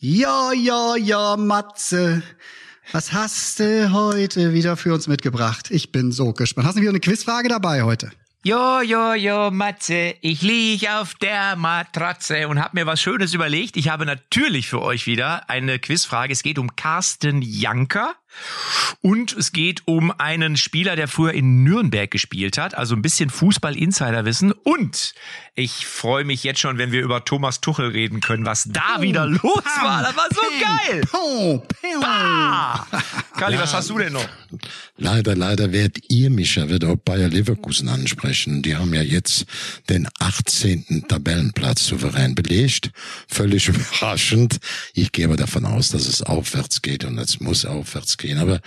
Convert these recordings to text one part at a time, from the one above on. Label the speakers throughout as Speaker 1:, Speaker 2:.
Speaker 1: Ja, ja, ja, Matze. Was hast du heute wieder für uns mitgebracht? Ich bin so gespannt. Hast du wieder eine Quizfrage dabei heute?
Speaker 2: Jo, jo, jo, Matze, ich lieg auf der Matratze und hab mir was Schönes überlegt. Ich habe natürlich für euch wieder eine Quizfrage. Es geht um Carsten Janker. Und es geht um einen Spieler, der früher in Nürnberg gespielt hat, also ein bisschen Fußball-Insider-Wissen. Und ich freue mich jetzt schon, wenn wir über Thomas Tuchel reden können, was da oh, wieder los war. Das war so geil. Oh, bah! Kali, ja, was hast du denn noch?
Speaker 3: Leider, leider werdet ihr mich ja wieder auf Bayer Leverkusen ansprechen. Die haben ja jetzt den 18. Tabellenplatz souverän belegt. Völlig überraschend. Ich gehe aber davon aus, dass es aufwärts geht und es muss aufwärts gehen, aber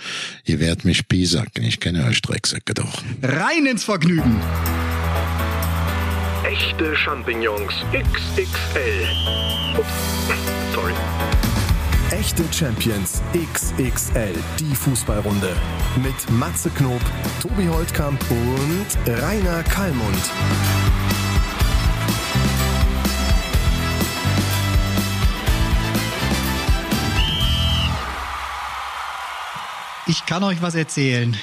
Speaker 3: ihr werdet mich sagen, ich kenne euch Drecksäcke doch.
Speaker 1: Rein ins Vergnügen!
Speaker 4: Echte Champignons XXL. Ups, sorry.
Speaker 5: Echte Champions XXL, die Fußballrunde. Mit Matze Knob, Tobi Holtkamp und Rainer Kallmund.
Speaker 1: Ich kann euch was erzählen.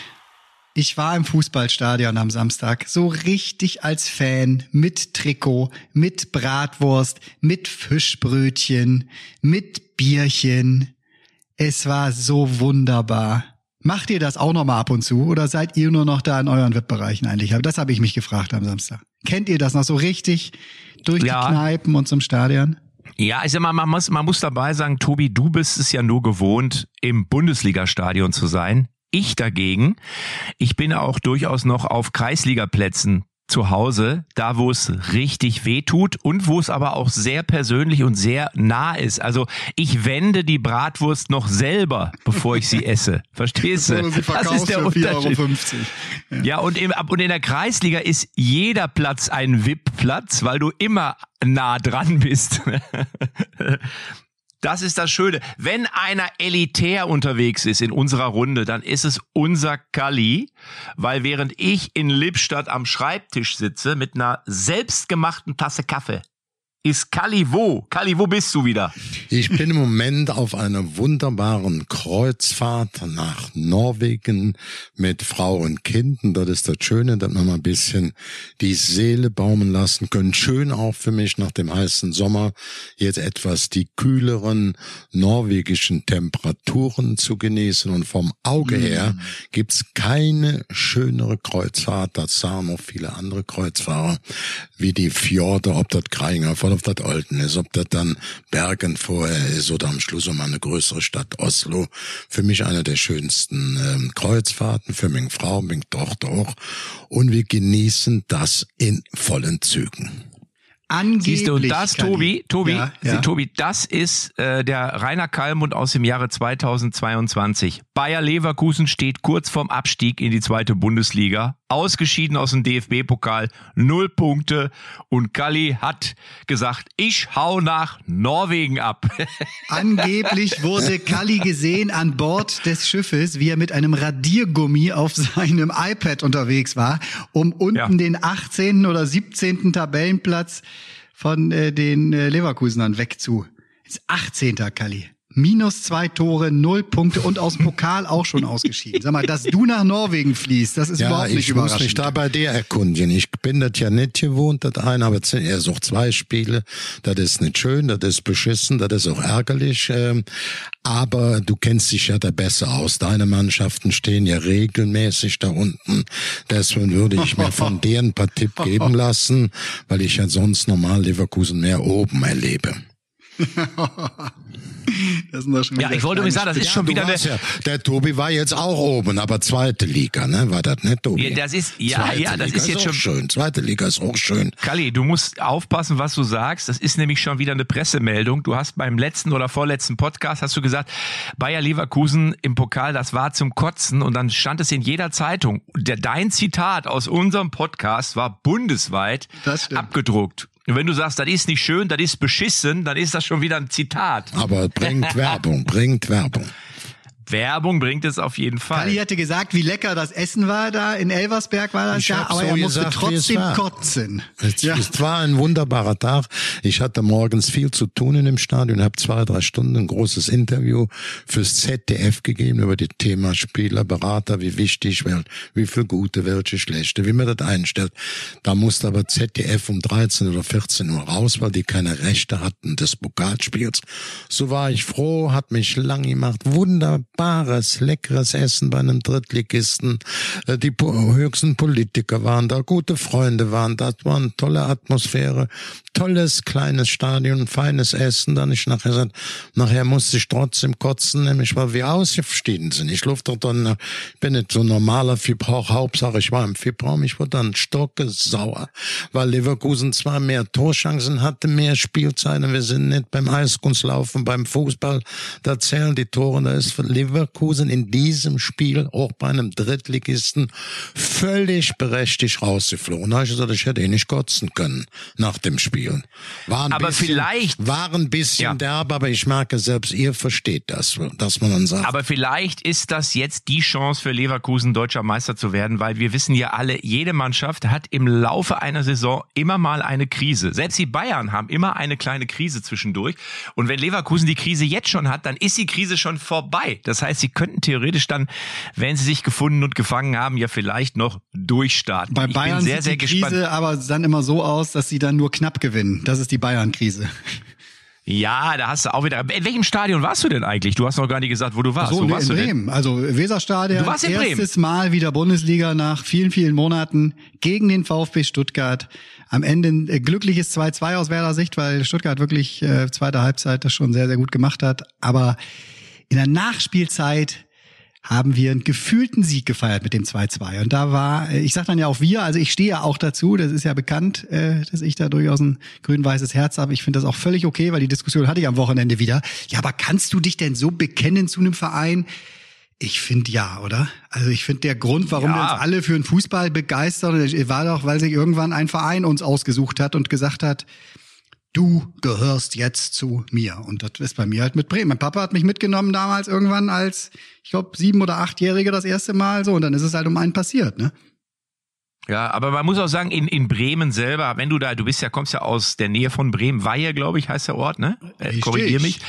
Speaker 1: Ich war im Fußballstadion am Samstag, so richtig als Fan, mit Trikot, mit Bratwurst, mit Fischbrötchen, mit Bierchen. Es war so wunderbar. Macht ihr das auch noch mal ab und zu oder seid ihr nur noch da in euren Wettbereichen eigentlich? Das habe ich mich gefragt am Samstag. Kennt ihr das noch so richtig durch ja. die Kneipen und zum Stadion?
Speaker 2: Ja, ich sag mal, man muss, man muss dabei sagen, Tobi, du bist es ja nur gewohnt, im Bundesligastadion zu sein. Ich dagegen, ich bin auch durchaus noch auf Kreisligaplätzen zu Hause, da wo es richtig weh tut und wo es aber auch sehr persönlich und sehr nah ist. Also ich wende die Bratwurst noch selber, bevor ich sie esse. Verstehst du?
Speaker 1: Das ist der Unterschied.
Speaker 2: Ja. ja, und, im, und in der Kreisliga ist jeder Platz ein VIP-Platz, weil du immer nah dran bist. Das ist das Schöne. Wenn einer elitär unterwegs ist in unserer Runde, dann ist es unser Kali, weil während ich in Lippstadt am Schreibtisch sitze mit einer selbstgemachten Tasse Kaffee, ist Kali wo? Kali, wo bist du wieder?
Speaker 3: Ich bin im Moment auf einer wunderbaren Kreuzfahrt nach Norwegen mit Frau und Kind. Und das ist das Schöne, dass man mal ein bisschen die Seele baumen lassen können. Schön auch für mich nach dem heißen Sommer jetzt etwas die kühleren norwegischen Temperaturen zu genießen. Und vom Auge mm. her gibt's keine schönere Kreuzfahrt, das sahen noch viele andere Kreuzfahrer, wie die Fjorde, ob das Kreinger von auf das Alten ist, ob das dann Bergen vorher ist oder am Schluss um eine größere Stadt Oslo. Für mich eine der schönsten ähm, Kreuzfahrten, für meine Frau, meine Tochter auch. Und wir genießen das in vollen Zügen.
Speaker 2: Angeblich. Siehst du, und das, Tobi, Tobi, ja, ja. Tobi, das ist äh, der Rainer Kallmund aus dem Jahre 2022. Bayer Leverkusen steht kurz vorm Abstieg in die zweite Bundesliga ausgeschieden aus dem DFB-Pokal, null Punkte und Kalli hat gesagt, ich hau nach Norwegen ab.
Speaker 1: Angeblich wurde Kalli gesehen an Bord des Schiffes, wie er mit einem Radiergummi auf seinem iPad unterwegs war, um unten ja. den 18. oder 17. Tabellenplatz von äh, den äh, Leverkusenern wegzu. Jetzt 18. Kalli. Minus zwei Tore, null Punkte und aus dem Pokal auch schon ausgeschieden. Sag mal, dass du nach Norwegen fließt, das ist ja, überhaupt nicht überraschend.
Speaker 3: ich muss mich da bei dir erkundigen. Ich bin das ja nicht gewohnt, das ein, aber er sucht zwei Spiele. Das ist nicht schön, das ist beschissen, das ist auch ärgerlich. Ähm, aber du kennst dich ja da besser aus. Deine Mannschaften stehen ja regelmäßig da unten. Deswegen würde ich mir von dir ein paar Tipp geben lassen, weil ich ja sonst normal Leverkusen mehr oben erlebe.
Speaker 2: ja, ich wollte übrigens sagen, das ist schon wieder eine. Ja,
Speaker 3: der Tobi war jetzt auch oben, aber zweite Liga, ne? War das nicht, Tobi?
Speaker 2: Ja, das ist, ja, zweite ja, das
Speaker 3: Liga
Speaker 2: ist jetzt
Speaker 3: ist
Speaker 2: schon
Speaker 3: schön. Zweite Liga ist auch schön.
Speaker 2: Kalli, du musst aufpassen, was du sagst. Das ist nämlich schon wieder eine Pressemeldung. Du hast beim letzten oder vorletzten Podcast hast du gesagt, Bayer Leverkusen im Pokal, das war zum Kotzen und dann stand es in jeder Zeitung. Der, dein Zitat aus unserem Podcast war bundesweit abgedruckt. Und wenn du sagst, das ist nicht schön, das ist beschissen, dann ist das schon wieder ein Zitat.
Speaker 3: Aber bringt Werbung, bringt Werbung.
Speaker 2: Werbung bringt es auf jeden Fall.
Speaker 1: Kali hatte gesagt, wie lecker das Essen war da in Elversberg war das
Speaker 3: Ich
Speaker 1: ja, aber
Speaker 3: so
Speaker 1: er musste
Speaker 3: gesagt,
Speaker 1: trotzdem kotzen.
Speaker 3: Es,
Speaker 1: Ja.
Speaker 3: es war ein wunderbarer Tag. Ich hatte morgens viel zu tun in dem Stadion, habe zwei, drei Stunden ein großes Interview fürs ZDF gegeben über das Thema Spieler, Berater, wie wichtig, wie viel gute, welche schlechte, wie man das einstellt. Da musste aber ZDF um 13 oder 14 Uhr raus, weil die keine Rechte hatten des Pokalspiels. So war ich froh, hat mich lang gemacht. Wunderbares, leckeres Essen bei einem Drittligisten. Äh, Die höchsten Politiker waren da, gute Freunde waren da, es war eine tolle Atmosphäre, tolles kleines Stadion, feines Essen. Dann ich nachher gesagt, nachher musste ich trotzdem kotzen, nämlich weil wir ausgestiegen sind. Ich durfte dann, äh, bin nicht so normaler Fiebrauch, Hauptsache ich war im Fiebraum, ich wurde dann stockesauer, weil Leverkusen zwar mehr Torchancen hatte, mehr Spielzeit und wir sind nicht beim Eiskunstlaufen, beim Fußball, da zählen die Tore, da ist Leverkusen in diesem Spiel auch bei einem Drittligisten völlig berechtigt rausgeflogen. Da habe ich gesagt, ich hätte eh nicht kotzen können nach dem Spiel. War ein
Speaker 2: Aber
Speaker 3: bisschen,
Speaker 2: vielleicht-
Speaker 3: war ein bisschen
Speaker 2: Ja.
Speaker 3: derb, aber ich merke, selbst ihr versteht das, dass man dann sagt,
Speaker 2: Aber vielleicht ist das jetzt die Chance für Leverkusen, deutscher Meister zu werden, weil wir wissen ja alle, jede Mannschaft hat im Laufe einer Saison immer mal eine Krise. Selbst die Bayern haben immer eine kleine Krise zwischendurch. Und wenn Leverkusen die Krise jetzt schon hat, dann ist die Krise schon vorbei. Das heißt, sie könnten theoretisch dann, wenn sie sich gefunden und gefangen haben, ja vielleicht noch durchstarten.
Speaker 1: Bei
Speaker 2: ich
Speaker 1: Bayern
Speaker 2: bin sehr,
Speaker 1: sieht
Speaker 2: sehr
Speaker 1: die
Speaker 2: gespannt.
Speaker 1: Krise aber dann immer so aus, dass sie dann nur knapp gewinnen. Das ist die Bayern-Krise.
Speaker 2: Ja, da hast du auch wieder. In welchem Stadion warst du denn eigentlich? Du hast noch gar nicht gesagt, wo du warst.
Speaker 1: So,
Speaker 2: wo
Speaker 1: nee,
Speaker 2: warst
Speaker 1: in
Speaker 2: du denn?
Speaker 1: Bremen. Also Weserstadion.
Speaker 2: Du warst in Bremen?
Speaker 1: Erstes Mal wieder Bundesliga nach vielen, vielen Monaten gegen den VfB Stuttgart. Am Ende ein äh, glückliches 2-2 aus Werder Sicht, weil Stuttgart wirklich äh, zweite Halbzeit das schon sehr, sehr gut gemacht hat. Aber in der Nachspielzeit haben wir einen gefühlten Sieg gefeiert mit dem 2-2. Und da war, äh, ich sag dann ja auch wir, also ich stehe ja auch dazu, das ist ja bekannt, äh, dass ich da durchaus ein grün-weißes Herz habe. Ich finde das auch völlig okay, weil die Diskussion hatte ich am Wochenende wieder. Ja, aber kannst du dich denn so bekennen zu einem Verein? Ich finde ja, oder? Also ich finde der Grund, warum
Speaker 2: Ja.
Speaker 1: wir uns alle für den Fußball begeistern, war doch, weil sich irgendwann ein Verein uns ausgesucht hat und gesagt hat, du gehörst jetzt zu mir. Und das ist bei mir halt mit Bremen. Mein Papa hat mich mitgenommen damals irgendwann als, ich glaube, sieben- oder achtjährige das erste Mal so. Und dann ist es halt um einen passiert, ne?
Speaker 2: Ja, aber man muss auch sagen, in, in Bremen selber, wenn du da, du bist ja, kommst ja aus der Nähe von Bremen, Weihe, glaube ich, heißt der Ort, ne? Äh, korrigier mich.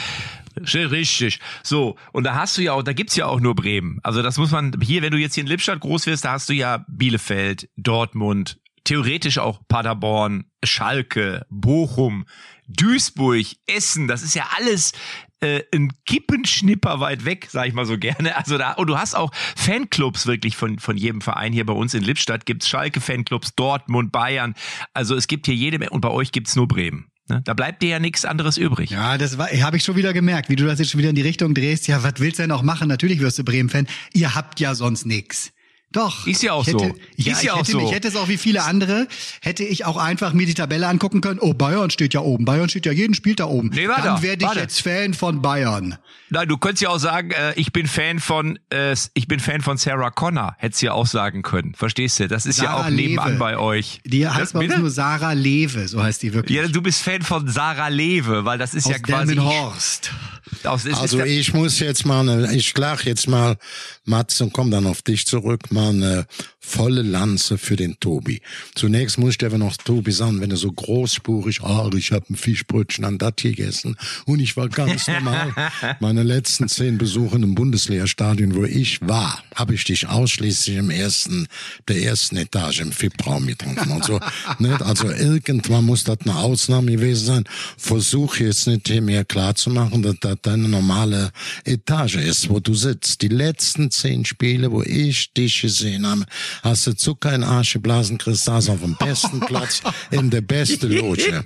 Speaker 2: Richtig. So, und da hast du ja auch, da gibt's ja auch nur Bremen. Also das muss man, hier, wenn du jetzt hier in Lippstadt groß wirst, da hast du ja Bielefeld, Dortmund, theoretisch auch Paderborn, Schalke, Bochum, Duisburg, Essen, das ist ja alles äh, ein Kippenschnipper weit weg, sag ich mal so gerne. Also da, und du hast auch Fanclubs wirklich von, von jedem Verein hier bei uns in Lippstadt gibt's Schalke-Fanclubs, Dortmund, Bayern. Also es gibt hier jede, und bei euch gibt's nur Bremen. Ne? Da bleibt dir ja nichts anderes übrig.
Speaker 1: Ja, das habe ich schon wieder gemerkt, wie du das jetzt schon wieder in die Richtung drehst. Ja, was willst du denn auch machen? Natürlich wirst du Bremen-Fan. Ihr habt ja sonst nix. Doch.
Speaker 2: Ist ja auch
Speaker 1: ich hätte,
Speaker 2: so.
Speaker 1: Ja,
Speaker 2: Ist ja auch
Speaker 1: hätte,
Speaker 2: so.
Speaker 1: Ich hätte es auch wie viele andere, hätte ich auch einfach mir die Tabelle angucken können. Oh, Bayern steht ja oben. Bayern steht ja jeden spielt da oben.
Speaker 2: Nee, warte,
Speaker 1: Dann werde ich
Speaker 2: warte.
Speaker 1: jetzt Fan von Bayern.
Speaker 2: Nein, du könntest ja auch sagen, äh, ich bin Fan von, äh, ich bin Fan von Sarah Connor. Hättest du ja auch sagen können. Verstehst du? Das ist ja
Speaker 1: Sarah
Speaker 2: auch nebenan
Speaker 1: Lewe.
Speaker 2: bei euch.
Speaker 1: Die
Speaker 2: Das-
Speaker 1: heißt bei uns nur Sarah Lewe, so heißt die wirklich.
Speaker 2: Ja, du bist Fan von Sarah Lewe, weil das ist
Speaker 1: aus
Speaker 2: ja quasi.
Speaker 1: Delmenhorst.
Speaker 3: Also ich muss jetzt mal, eine, ich schlag jetzt mal, Mats, und komm dann auf dich zurück, mal eine volle Lanze für den Tobi. Zunächst muss ich dir aber noch Tobi sagen, wenn du so großspurig, ah, ich habe ein Fischbrötchen an das gegessen und ich war ganz normal. Meine letzten zehn Besuche im Bundesliga-Stadion, wo ich war, habe ich dich ausschließlich im ersten, der ersten Etage im FIP-Raum getrunken und so. nicht? Also irgendwann muss das eine Ausnahme gewesen sein. Versuch jetzt nicht hier mir klar zu machen, dass das deine normale Etage ist, wo du sitzt. Die letzten zehn Spiele, wo ich dich gesehen habe, hast du Zucker in Arsch geblasen, Chris, saß auf dem besten Platz in der beste Loge.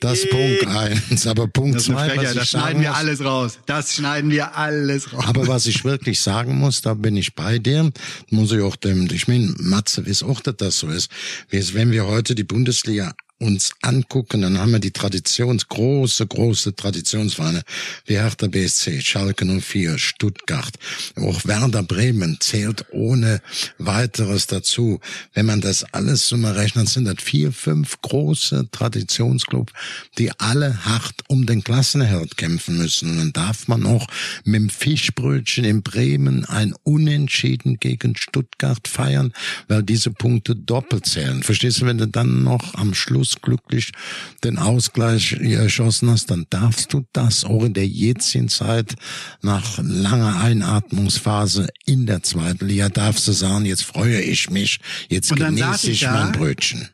Speaker 3: Das Punkt eins. Aber Punkt
Speaker 1: Das
Speaker 3: zwei, was
Speaker 1: das
Speaker 3: ich sagen
Speaker 1: schneiden wir
Speaker 3: muss,
Speaker 1: alles raus. Das schneiden wir alles raus.
Speaker 3: aber was ich wirklich sagen muss, da bin ich bei dir, muss ich auch dem, ich meine, Matze weiß auch, dass das so ist. Wie es- Wenn wir heute die Bundesliga uns angucken, dann haben wir die Traditions, große, große Traditionsvereine wie Hertha BSC, Schalke 04, Stuttgart, auch Werder Bremen zählt ohne weiteres dazu. Wenn man das alles so mal rechnet, sind das vier, fünf große Traditionsclubs, die alle hart um den Klassenerhalt kämpfen müssen. Und dann darf man auch mit dem Fischbrötchen in Bremen ein Unentschieden gegen Stuttgart feiern, weil diese Punkte doppelt zählen. Verstehst du, wenn du dann noch am Schluss glücklich den Ausgleich erschossen hast, dann darfst du das auch in der jetzigen Zeit nach langer Einatmungsphase in der zweiten Liga darfst du sagen, jetzt freue ich mich, jetzt genieße ich, ich mein Brötchen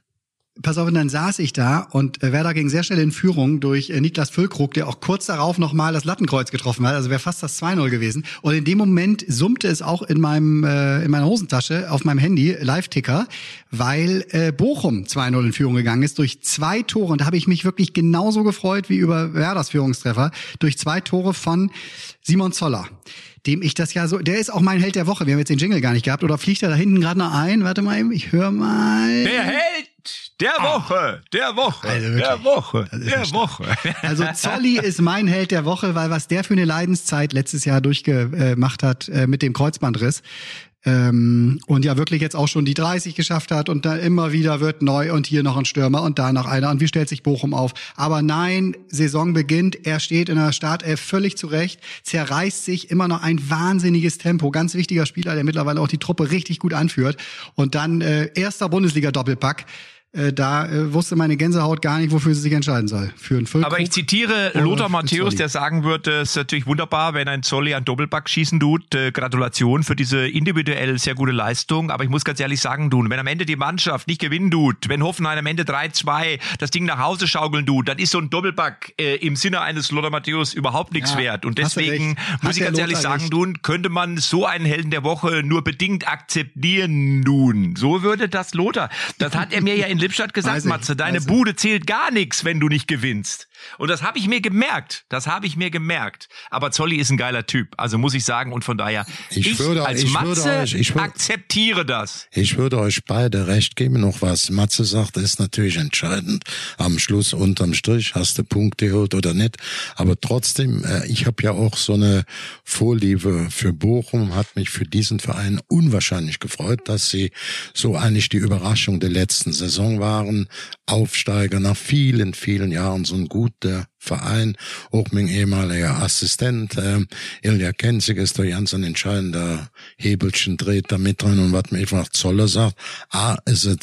Speaker 1: pass auf, und dann saß ich da und äh, Werder ging sehr schnell in Führung durch äh, Niklas Füllkrug, der auch kurz darauf nochmal das Lattenkreuz getroffen hat. Also wäre fast das 2-0 gewesen. Und in dem Moment summte es auch in meinem äh, in meiner Hosentasche auf meinem Handy, Live-Ticker, weil äh, Bochum 2-0 in Führung gegangen ist durch zwei Tore. Und da habe ich mich wirklich genauso gefreut wie über Werders Führungstreffer. Durch zwei Tore von Simon Zoller dem ich das ja so, der ist auch mein Held der Woche. Wir haben jetzt den Jingle gar nicht gehabt. Oder fliegt er da hinten gerade noch ein? Warte mal eben, ich höre mal.
Speaker 2: Der Held der ah. Woche, der Woche, also der Woche, der Woche.
Speaker 1: Also Zolli ist mein Held der Woche, weil was der für eine Leidenszeit letztes Jahr durchgemacht hat äh, mit dem Kreuzbandriss, ähm, und ja wirklich jetzt auch schon die 30 geschafft hat und da immer wieder wird neu und hier noch ein Stürmer und da noch einer. Und wie stellt sich Bochum auf? Aber nein, Saison beginnt, er steht in der Startelf völlig zurecht, zerreißt sich immer noch ein wahnsinniges Tempo, ganz wichtiger Spieler, der mittlerweile auch die Truppe richtig gut anführt. Und dann äh, erster Bundesliga-Doppelpack äh, da äh, wusste meine Gänsehaut gar nicht, wofür sie sich entscheiden soll. Für einen
Speaker 2: Aber ich zitiere Lothar Matthäus, der sagen würde, es ist natürlich wunderbar, wenn ein Zolli einen Doppelback schießen tut. Äh, Gratulation für diese individuell sehr gute Leistung. Aber ich muss ganz ehrlich sagen, du, wenn am Ende die Mannschaft nicht gewinnen tut, wenn Hoffenheim am Ende 3-2 das Ding nach Hause schaukeln tut, dann ist so ein Doppelback äh, im Sinne eines Lothar Matthäus überhaupt nichts ja, wert. Und deswegen muss ich ganz ehrlich sagen, du, könnte man so einen Helden der Woche nur bedingt akzeptieren, nun. So würde das Lothar. Das hat er mir ja in Lippstadt gesagt, Matze, deine Bude zählt gar nichts, wenn du nicht gewinnst. Und das habe ich mir gemerkt. Das habe ich mir gemerkt. Aber Zolli ist ein geiler Typ. Also muss ich sagen. Und von daher, ich, ich würde, als ich Matze euch, ich würde, akzeptiere das.
Speaker 3: Ich würde euch beide recht geben. Noch was Matze sagt, ist natürlich entscheidend. Am Schluss unterm Strich hast du Punkte geholt oder nicht. Aber trotzdem, äh, ich habe ja auch so eine Vorliebe für Bochum, hat mich für diesen Verein unwahrscheinlich gefreut, dass sie so eigentlich die Überraschung der letzten Saison waren. Aufsteiger nach vielen, vielen Jahren so ein guter Verein, auch mein ehemaliger Assistent, äh, Ilja Kenzig ist da ganz ein entscheidender Hebelchen dreht da mit drin und was mir einfach Zoller sagt, A, ist es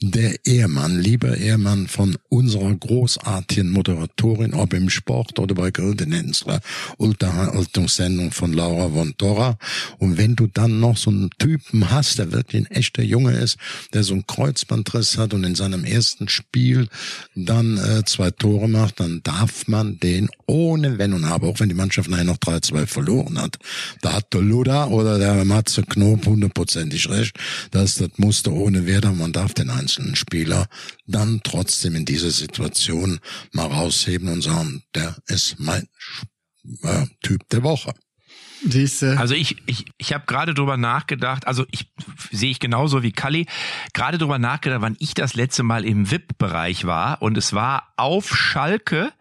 Speaker 3: der Ehemann, lieber Ehemann von unserer großartigen Moderatorin, ob im Sport oder bei Gildenenzler, Unterhaltungssendung von Laura von Torra. Und wenn du dann noch so einen Typen hast, der wirklich ein echter Junge ist, der so einen Kreuzbandriss hat und in seinem ersten Spiel dann äh, zwei Tore macht, dann darf man den ohne Wenn und Aber, auch wenn die Mannschaft nachher noch 3-2 verloren hat. Da hat der Luda oder der Matze Knob hundertprozentig recht. Das, das musste ohne Werder. Man darf den einzelnen Spieler dann trotzdem in dieser Situation mal rausheben und sagen, der ist mein äh, Typ der Woche.
Speaker 2: Siehste. Also ich, ich, ich habe gerade drüber nachgedacht, also ich sehe ich genauso wie Kalli, gerade drüber nachgedacht, wann ich das letzte Mal im VIP-Bereich war und es war auf Schalke,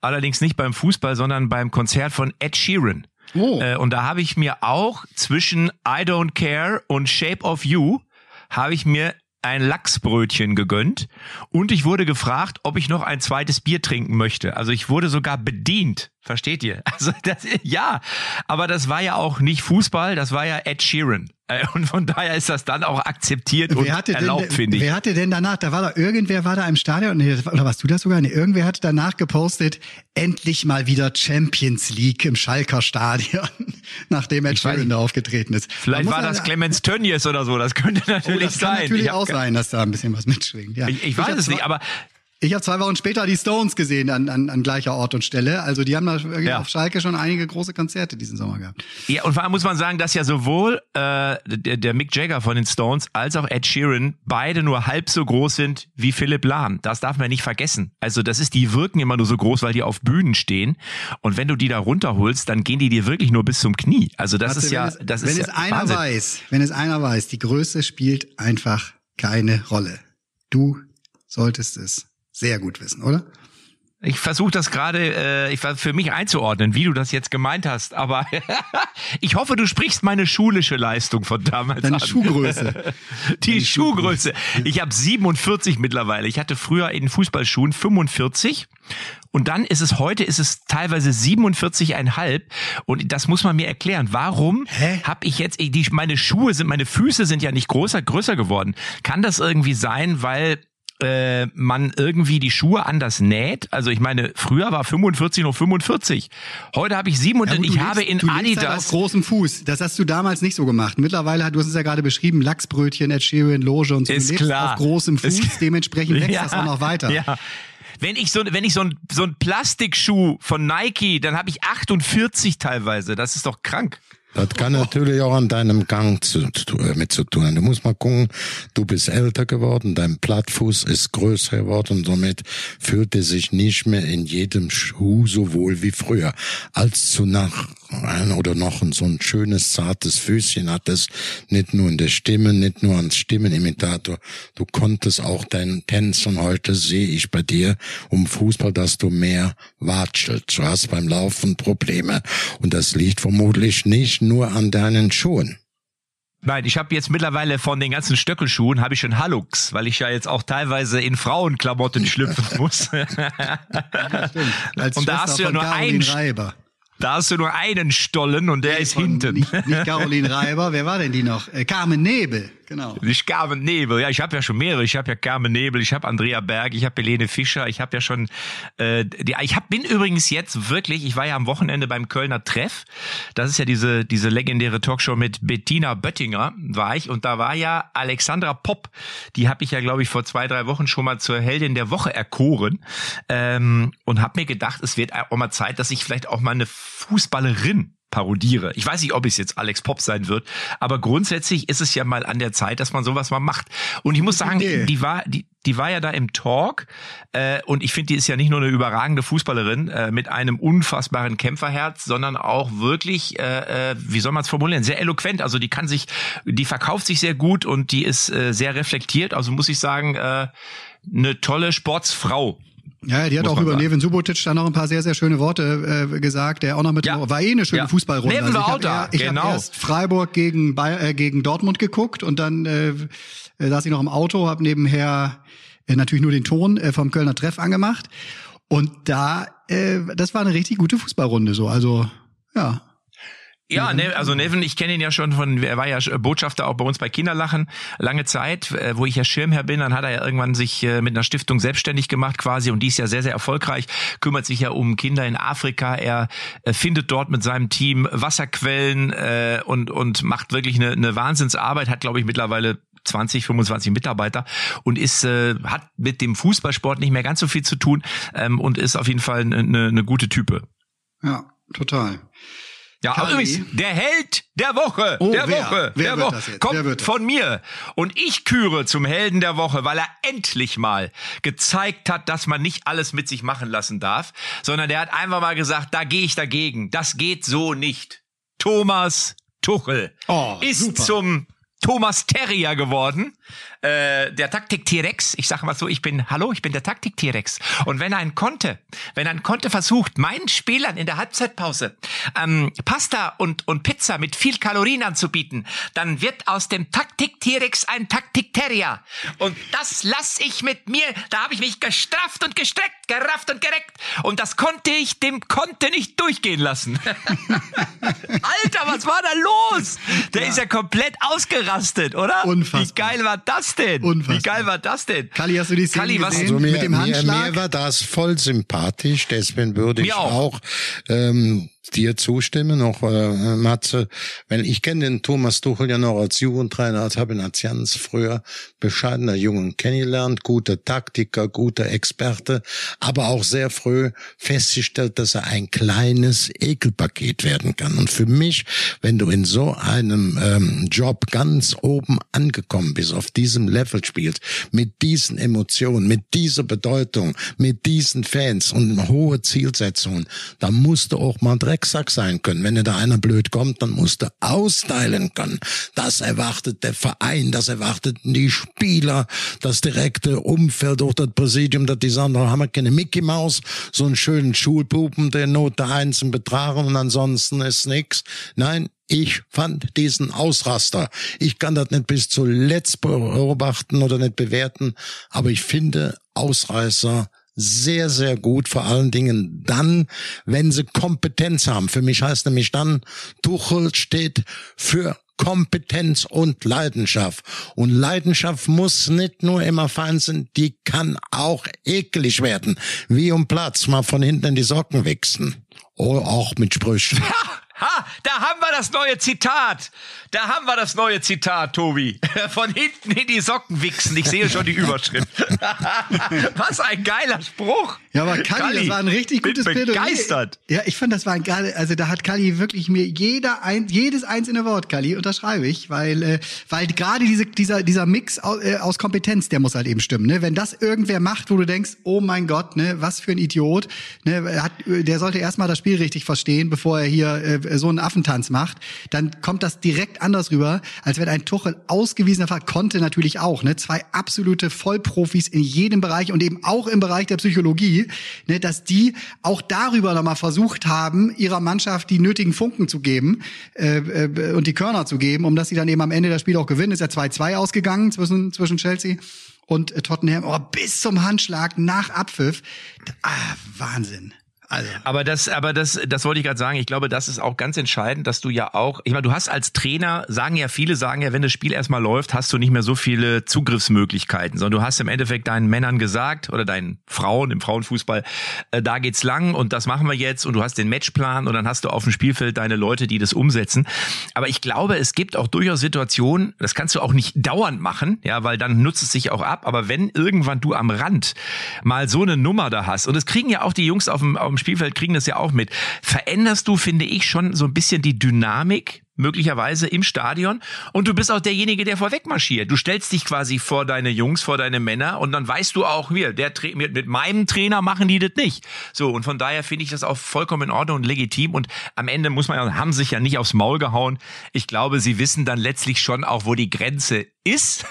Speaker 2: allerdings nicht beim Fußball, sondern beim Konzert von Ed Sheeran. Oh. Äh, und da habe ich mir auch zwischen I Don't Care und Shape of You habe ich mir ein Lachsbrötchen gegönnt und ich wurde gefragt, ob ich noch ein zweites Bier trinken möchte. Also ich wurde sogar bedient. Versteht ihr? Also das, ja, aber das war ja auch nicht Fußball, das war ja Ed Sheeran. Äh, und von daher ist das dann auch akzeptiert und erlaubt, finde ich.
Speaker 1: Wer hatte denn danach, da war da irgendwer, war da im Stadion, oder warst du das sogar? Nee, irgendwer hatte danach gepostet, endlich mal wieder Champions League im Schalker Stadion, nachdem Ed Sheeran da aufgetreten ist.
Speaker 2: Vielleicht war das Clemens Tönnies oder so, das könnte natürlich oh, das sein.
Speaker 1: Kann natürlich auch sein, dass da ein bisschen was mitschwingt. Ja.
Speaker 2: Ich, ich weiß es nicht, aber
Speaker 1: ich habe zwei Wochen später die Stones gesehen an, an, an gleicher Ort und Stelle. Also die haben da ja. auf Schalke schon einige große Konzerte diesen Sommer gehabt.
Speaker 2: Ja, und vor allem muss man sagen, dass ja sowohl äh, der, der Mick Jagger von den Stones als auch Ed Sheeran beide nur halb so groß sind wie Philipp Lahm. Das darf man nicht vergessen. Also das ist, die wirken immer nur so groß, weil die auf Bühnen stehen. Und wenn du die da runterholst, dann gehen die dir wirklich nur bis zum Knie. Also das Warte, ist ja,
Speaker 1: es,
Speaker 2: das
Speaker 1: wenn
Speaker 2: ist
Speaker 1: es
Speaker 2: ja
Speaker 1: einer
Speaker 2: Wahnsinn.
Speaker 1: weiß, wenn es einer weiß, die Größe spielt einfach keine Rolle. Du solltest es sehr gut wissen, oder?
Speaker 2: Ich versuche das gerade äh, ich für mich einzuordnen, wie du das jetzt gemeint hast. Aber ich hoffe, du sprichst meine schulische Leistung von damals
Speaker 1: Deine
Speaker 2: an.
Speaker 1: Schuhgröße.
Speaker 2: Die
Speaker 1: Deine
Speaker 2: Schuhgröße. Ich habe 47 mittlerweile. Ich hatte früher in Fußballschuhen 45 und dann ist es heute ist es teilweise 47,5 und das muss man mir erklären. Warum habe ich jetzt die meine Schuhe sind meine Füße sind ja nicht größer größer geworden. Kann das irgendwie sein, weil äh, man irgendwie die Schuhe anders näht. Also ich meine, früher war 45 noch 45. Heute habe ich 7 und
Speaker 1: Ja,
Speaker 2: ich
Speaker 1: du
Speaker 2: habe
Speaker 1: lebst-
Speaker 2: in
Speaker 1: du lebst halt auf
Speaker 2: Adidas.
Speaker 1: großem Fuß. Das hast du damals nicht so gemacht. Mittlerweile, hat- du hast es ja gerade beschrieben, Lachsbrötchen, Ed Sheeran, Loge und so.
Speaker 2: Ist
Speaker 1: lebst
Speaker 2: klar.
Speaker 1: auf großem Fuß,
Speaker 2: Ist-
Speaker 1: dementsprechend wächst das auch noch weiter.
Speaker 2: Ja. Wenn ich so, wenn ich so ein, so ein Plastikschuh von Nike, dann habe ich 48 teilweise. Das ist doch krank.
Speaker 3: Das kann natürlich auch an deinem Gang zu, mit zu tun haben. Du musst mal gucken, du bist älter geworden, dein Plattfuß ist größer geworden und somit fühlt er sich nicht mehr in jedem Schuh so wohl wie früher. Als du nach oder noch ein so ein schönes, zartes Füßchen hattest, nicht nur in der Stimme, nicht nur als Stimmenimitator, du konntest auch dein Tänzen heute sehe ich bei dir um Fußball, dass du mehr watschelst. Du hast beim Laufen Probleme und das liegt vermutlich nicht nur an deinen Schuhen.
Speaker 2: Nein, ich habe jetzt mittlerweile von den ganzen Stöckelschuhen habe ich schon Hallux, weil ich ja jetzt auch teilweise in Frauenklamotten schlüpfen muss.
Speaker 1: Als
Speaker 2: Und da hast du ja nur einen-
Speaker 1: Reiber.
Speaker 2: Da hast du nur einen Stollen und der ist hinten.
Speaker 1: Nicht, nicht Caroline Reiber, wer war denn die noch? Äh, Carmen Nebel, genau.
Speaker 2: Ich Carmen Nebel, ja, ich habe ja schon mehrere. Ich habe ja Carmen Nebel, ich habe Andrea Berg, ich habe Helene Fischer, ich habe ja schon, äh, die, ich hab, bin übrigens jetzt wirklich, ich war ja am Wochenende beim Kölner Treff. Das ist ja diese diese legendäre Talkshow mit Bettina Böttinger war ich und da war ja Alexandra Popp. Die habe ich ja, glaube ich, vor zwei drei Wochen schon mal zur Heldin der Woche erkoren ähm, und habe mir gedacht, es wird auch mal Zeit, dass ich vielleicht auch mal eine Fußballerin parodiere. Ich weiß nicht, ob es jetzt Alex Pop sein wird, aber grundsätzlich ist es ja mal an der Zeit, dass man sowas mal macht. Und ich muss sagen,
Speaker 1: Idee.
Speaker 2: die war, die, die war ja da im Talk äh, und ich finde, die ist ja nicht nur eine überragende Fußballerin äh, mit einem unfassbaren Kämpferherz, sondern auch wirklich, äh, äh, wie soll man es formulieren, sehr eloquent. Also die kann sich, die verkauft sich sehr gut und die ist äh, sehr reflektiert. Also muss ich sagen, äh, eine tolle Sportsfrau.
Speaker 1: Ja, die hat auch über
Speaker 2: sagen.
Speaker 1: Neven Subotic da noch ein paar sehr, sehr schöne Worte äh, gesagt, der auch noch mit,
Speaker 2: Ja.
Speaker 1: war eh eine schöne
Speaker 2: Ja.
Speaker 1: Fußballrunde.
Speaker 2: Neven war
Speaker 1: ich
Speaker 2: auch
Speaker 1: habe
Speaker 2: da,
Speaker 1: ich
Speaker 2: genau.
Speaker 1: hab erst Freiburg gegen, Bay äh, gegen Dortmund geguckt und dann äh, äh, saß ich noch im Auto, habe nebenher äh, natürlich nur den Ton äh, vom Kölner Treff angemacht und da, äh, das war eine richtig gute Fußballrunde so, also ja.
Speaker 2: Ja, ne, also Neven, ich kenne ihn ja schon von, er war ja Botschafter auch bei uns bei Kinderlachen lange Zeit, äh, wo ich ja Schirmherr bin. Dann hat er ja irgendwann sich äh, mit einer Stiftung selbstständig gemacht quasi und die ist ja sehr, sehr erfolgreich, kümmert sich ja um Kinder in Afrika. Er äh, findet dort mit seinem Team Wasserquellen äh, und, und macht wirklich eine, eine Wahnsinnsarbeit, hat glaube ich mittlerweile 20, 25 Mitarbeiter und ist äh, hat mit dem Fußballsport nicht mehr ganz so viel zu tun ähm, und ist auf jeden Fall eine, eine gute Type.
Speaker 1: Ja, total.
Speaker 2: Ja, aber übrigens, der Held der Woche,
Speaker 1: Oh,
Speaker 2: der
Speaker 1: wer?
Speaker 2: Woche,
Speaker 1: Wer
Speaker 2: der Woche kommt von mir. Und ich küre zum Helden der Woche, weil er endlich mal gezeigt hat, dass man nicht alles mit sich machen lassen darf, sondern der hat einfach mal gesagt, da gehe ich dagegen. Das geht so nicht. Thomas Tuchel
Speaker 1: Oh,
Speaker 2: ist
Speaker 1: super.
Speaker 2: zum Thomas Terrier geworden. Äh, der Taktik T-Rex, ich sage mal so, ich bin, hallo, ich bin der Taktik T-Rex. Und wenn ein Konte, wenn ein Konte versucht, meinen Spielern in der Halbzeitpause ähm, Pasta und, und Pizza mit viel Kalorien anzubieten, dann wird aus dem Taktik T-Rex ein Taktik Terrier. Und das lasse ich mit mir, da habe ich mich gestrafft und gestreckt, gerafft und gereckt. Und das konnte ich dem Konte nicht durchgehen lassen. Alter, was war da los? Der ist ja komplett ausgerastet, oder?
Speaker 1: Unfassbar.
Speaker 2: Wie geil war das denn?
Speaker 1: Unfassbar.
Speaker 2: Wie geil war das denn?
Speaker 1: Kali, hast du die Szene
Speaker 2: Kali, was-
Speaker 1: gesehen?
Speaker 3: Also mir,
Speaker 1: mit dem
Speaker 3: mir,
Speaker 1: Handschlag?
Speaker 3: mir war das voll sympathisch, deswegen würde
Speaker 2: Mir
Speaker 3: ich
Speaker 2: auch.
Speaker 3: auch, ähm, dir zustimmen, noch äh, Matze, weil ich kenne den Thomas Tuchel ja noch als Jugendtrainer, als habe ihn als ganz früher bescheidener Jungen kennengelernt, guter Taktiker, guter Experte, aber auch sehr früh festgestellt, dass er ein kleines Ekelpaket werden kann. Und für mich wenn du in so einem ähm, Job ganz oben angekommen bist, auf diesem Level spielst, mit diesen Emotionen, mit dieser Bedeutung, mit diesen Fans und hohe Zielsetzungen, da musst du auch mal Drecksack sein können. Wenn dir da einer blöd kommt, dann musst du austeilen können. Das erwartet der Verein, das erwarteten die Spieler, das direkte Umfeld, auch das Präsidium, das die sagen, da haben wir keine Mickey Maus, so einen schönen Schulpuppen, der Note im Betragen und ansonsten ist nix. Nein, ich fand diesen Ausraster. Ich kann das nicht bis zuletzt beobachten oder nicht bewerten, aber ich finde Ausreißer sehr, sehr gut, vor allen Dingen dann, wenn sie Kompetenz haben. Für mich heißt nämlich dann, Tuchel steht für Kompetenz und Leidenschaft. Und Leidenschaft muss nicht nur immer fein sein, die kann auch eklig werden. Wie um Platz, mal von hinten in die Socken wichsen. Oder auch mit Sprüchen.
Speaker 2: Ha, da haben wir das neue Zitat. Da haben wir das neue Zitat, Tobi. Von hinten in die Socken wichsen. Ich sehe schon die Überschrift. Was ein geiler Spruch.
Speaker 1: Ja, aber Kalli,
Speaker 2: Kalli,
Speaker 1: das war ein richtig gutes Plädoyer.
Speaker 2: begeistert.
Speaker 1: Ja, ich fand, das war ein geil, also da hat Kalli wirklich mir jeder ein, jedes einzelne Wort, Kalli, unterschreibe ich, weil, äh, weil gerade diese, dieser, dieser Mix aus, äh, aus Kompetenz, der muss halt eben stimmen, ne? Wenn das irgendwer macht, wo du denkst, oh mein Gott, ne, was für ein Idiot, ne, hat, der sollte erstmal das Spiel richtig verstehen, bevor er hier äh, so einen Affentanz macht, dann kommt das direkt anders rüber, als wenn ein Tuchel ausgewiesener Fall konnte natürlich auch, ne? Zwei absolute Vollprofis in jedem Bereich und eben auch im Bereich der Psychologie, ne, dass die auch darüber nochmal versucht haben, ihrer Mannschaft die nötigen Funken zu geben äh, äh, und die Körner zu geben, um dass sie dann eben am Ende das Spiel auch gewinnen. Ist ja 2-2 ausgegangen zwischen, zwischen Chelsea und äh, Tottenham. Oh, bis zum Handschlag nach Abpfiff. Ah, Wahnsinn. Also.
Speaker 2: Aber das, aber das, das wollte ich gerade sagen. Ich glaube, das ist auch ganz entscheidend, dass du ja auch, ich meine, du hast als Trainer, sagen ja viele, sagen ja, wenn das Spiel erstmal läuft, hast du nicht mehr so viele Zugriffsmöglichkeiten, sondern du hast im Endeffekt deinen Männern gesagt oder deinen Frauen im Frauenfußball, äh, da geht's lang und das machen wir jetzt und du hast den Matchplan und dann hast du auf dem Spielfeld deine Leute, die das umsetzen. Aber ich glaube, es gibt auch durchaus Situationen, das kannst du auch nicht dauernd machen, ja, weil dann nutzt es sich auch ab. Aber wenn irgendwann du am Rand mal so eine Nummer da hast und das kriegen ja auch die Jungs auf dem, auf dem Spielfeld kriegen das ja auch mit. Veränderst du, finde ich, schon so ein bisschen die Dynamik möglicherweise im Stadion und du bist auch derjenige, der vorweg marschiert. Du stellst dich quasi vor deine Jungs, vor deine Männer und dann weißt du auch, wir, der mit, mit meinem Trainer machen die das nicht. So und von daher finde ich das auch vollkommen in Ordnung und legitim und am Ende muss man ja haben sich ja nicht aufs Maul gehauen. Ich glaube, sie wissen dann letztlich schon auch, wo die Grenze ist.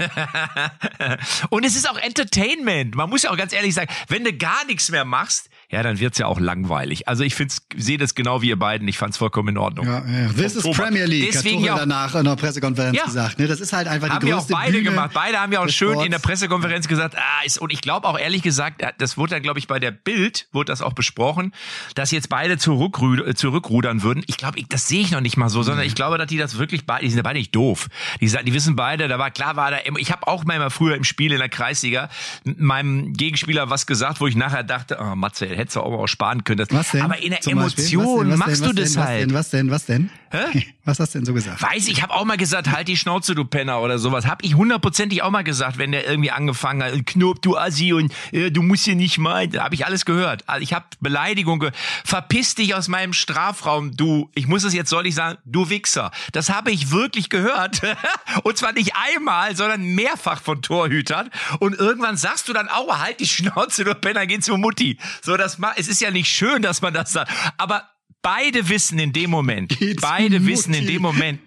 Speaker 2: und es ist auch Entertainment. Man muss ja auch ganz ehrlich sagen, wenn du gar nichts mehr machst, ja, dann wird's ja auch langweilig. Also ich find's, sehe das genau wie ihr beiden. Ich fand's vollkommen in Ordnung.
Speaker 1: Ja, ja. This is Premier League,
Speaker 2: Deswegen
Speaker 1: hat
Speaker 2: ja
Speaker 1: Tuchel
Speaker 2: auch-
Speaker 1: danach in der Pressekonferenz
Speaker 2: Ja.
Speaker 1: gesagt. Ne? Das ist halt einfach
Speaker 2: haben
Speaker 1: die
Speaker 2: ja auch
Speaker 1: größte
Speaker 2: beide
Speaker 1: Bühne
Speaker 2: gemacht. Beide haben ja auch schön in
Speaker 1: Sports.
Speaker 2: der Pressekonferenz gesagt, ah, ist, und ich glaube auch ehrlich gesagt, äh, das wurde dann, glaube ich, bei der Bild, wurde das auch besprochen, dass jetzt beide zurückru äh, zurückrudern würden. Ich glaube, das sehe ich noch nicht mal so, sondern ich glaube, dass die das wirklich beide, die sind ja beide nicht doof. Die, die wissen beide, da war klar, war da, ich habe auch mal früher im Spiel in der Kreisliga meinem Gegenspieler was gesagt, wo ich nachher dachte, oh, Matze, hättest du auch mal sparen können. Das,
Speaker 1: Was denn?
Speaker 2: Aber in der
Speaker 1: Zum?
Speaker 2: Emotion
Speaker 1: Was denn,
Speaker 2: machst
Speaker 1: denn,
Speaker 2: du das
Speaker 1: denn,
Speaker 2: halt.
Speaker 1: Was denn, was denn? Was denn?
Speaker 2: Hä?
Speaker 1: Was hast du denn so gesagt?
Speaker 2: Weiß ich, habe auch mal gesagt, halt die Schnauze, du Penner oder sowas. Hab ich hundertprozentig auch mal gesagt, wenn der irgendwie angefangen hat, Knob, du Assi und äh, du musst hier nicht mal, habe ich alles gehört. Also ich habe Beleidigung gehört. Verpiss dich aus meinem Strafraum, du, ich muss es jetzt deutlich sagen, du Wichser. Das habe ich wirklich gehört. und zwar nicht einmal, sondern mehrfach von Torhütern. Und irgendwann sagst du dann, aua, halt die Schnauze, du Penner, geh zur Mutti. So, das ma es ist ja nicht schön, dass man das sagt. Aber beide wissen in dem Moment,
Speaker 1: Geh zu
Speaker 2: beide wissen in dem Moment,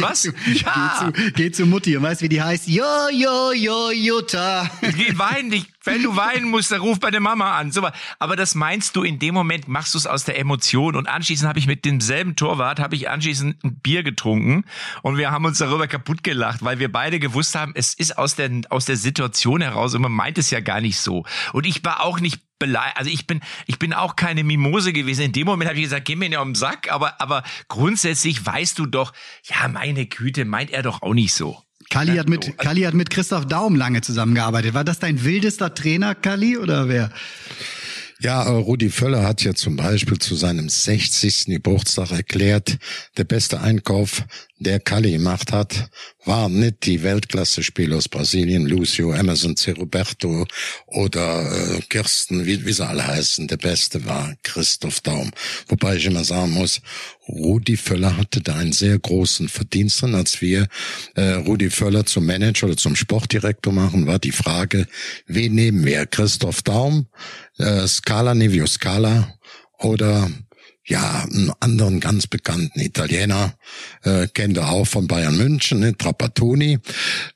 Speaker 2: was?
Speaker 1: Geh zu, geh zu Mutti und weißt, wie die heißt? Jo, jo, jo, Jutta.
Speaker 2: Geh weinen nicht. Wenn du weinen musst, dann ruf bei der Mama an. So, aber das meinst du in dem Moment, machst du es aus der Emotion. Und anschließend habe ich mit demselben Torwart, habe ich anschließend ein Bier getrunken und wir haben uns darüber kaputt gelacht, weil wir beide gewusst haben, es ist aus der, aus der Situation heraus und man meint es ja gar nicht so. Und ich war auch nicht beleidigt. Also ich bin, ich bin auch keine Mimose gewesen. In dem Moment habe ich gesagt, geh mir nicht um den Sack, aber, aber grundsätzlich weißt du doch, ja, meine Güte, meint er doch auch nicht so.
Speaker 1: Kalli hat
Speaker 2: so.
Speaker 1: mit, Kalli hat mit Christoph Daum lange zusammengearbeitet. War das dein wildester Trainer, Kalli, oder wer?
Speaker 3: Ja, äh, Rudi Völler hat ja zum Beispiel zu seinem 60. Geburtstag erklärt, der beste Einkauf, der Kalli gemacht hat, waren nicht die Weltklasse-Spieler aus Brasilien, Lucio, Emerson, C. Roberto oder äh, Kirsten, wie, wie sie alle heißen. Der Beste war Christoph Daum. Wobei ich immer sagen muss, Rudi Völler hatte da einen sehr großen Verdienst drin. Als wir äh, Rudi Völler zum Manager oder zum Sportdirektor machen, war die Frage, wen nehmen wir? Christoph Daum, äh, Scala, Nevio Scala oder ja, einen anderen ganz bekannten Italiener, äh, kennt er auch von Bayern München, ne, Trapattoni.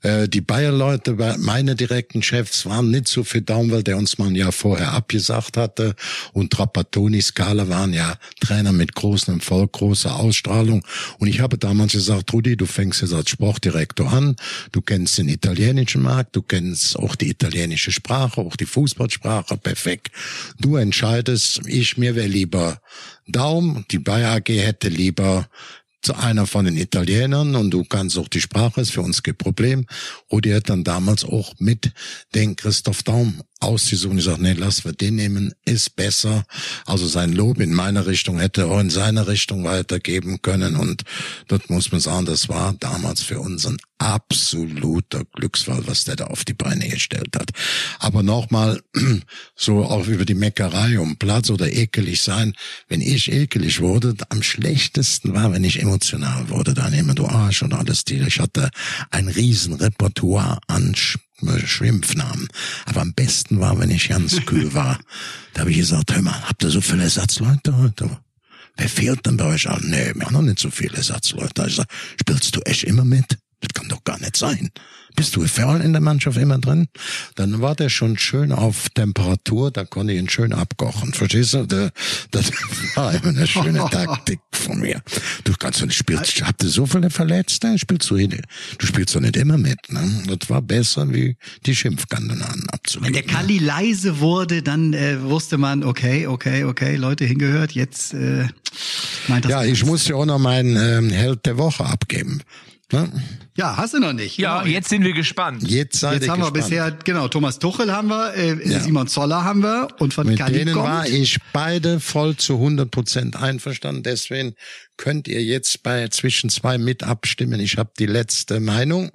Speaker 3: Äh, die Bayer-Leute, meine direkten Chefs, waren nicht so für Daum, weil der uns mal ein Jahr vorher abgesagt hatte. Und Trapattoni, Scala waren ja Trainer mit großem Erfolg, großer Ausstrahlung. Und ich habe damals gesagt, Rudi, du fängst jetzt als Sportdirektor an. Du kennst den italienischen Markt, du kennst auch die italienische Sprache, auch die Fußballsprache, perfekt. Du entscheidest, ich mir wäre lieber Daum, die Bayer AG hätte lieber einer von den Italienern und du kannst auch die Sprache, ist für uns kein Problem. Rudi hat dann damals auch mit den Christoph Daum ausgesucht. Ich sage, nee, lass wir den nehmen, ist besser. Also sein Lob in meiner Richtung hätte er auch in seine Richtung weitergeben können. Und dort muss man sagen, das war damals für uns ein absoluter Glücksfall, was der da auf die Beine gestellt hat. Aber nochmal, so auch über die Meckerei um Platz oder ekelig sein. Wenn ich ekelig wurde, am schlechtesten war, wenn ich emotional wurde, dann immer du Arsch und alles die. Ich hatte ein riesen Repertoire an Schwimpfnamen. Aber am besten war, wenn ich ganz kühl war. Da habe ich gesagt, hör mal, habt ihr so viele Ersatzleute heute? Wer fehlt denn bei euch an? Nee, wir haben noch nicht so viele Ersatzleute. Ich sag, spielst du echt immer mit? Das kann doch gar nicht sein. Bist du Ferl in der Mannschaft immer drin? Dann war der schon schön auf Temperatur, da konnte ich ihn schön abkochen. Verstehst du? Das war immer eine schöne Taktik von mir. Du kannst doch nicht spielst, habt ihr so viele Verletzte? Spielst du, du spielst doch nicht immer mit, ne? Das war besser, wie die Schimpfkandidaten abzulegen.
Speaker 1: Wenn der Kalli leise wurde, dann äh, wusste man, okay, okay, okay, Leute hingehört, jetzt äh,
Speaker 3: meint das. Ja, ich muss ja auch noch meinen ähm, Held der Woche abgeben.
Speaker 1: Ne? Ja, hast du noch nicht.
Speaker 2: Ja, genau. jetzt sind wir gespannt.
Speaker 1: Jetzt, seid jetzt haben gespannt. wir bisher, genau, Thomas Tuchel haben wir, äh, ja. Simon Zoller haben wir und von
Speaker 3: Mit
Speaker 1: Kali
Speaker 3: denen
Speaker 1: kommt.
Speaker 3: war ich beide voll zu 100 Prozent einverstanden. Deswegen könnt ihr jetzt bei zwischen zwei mit abstimmen. Ich habe die letzte Meinung.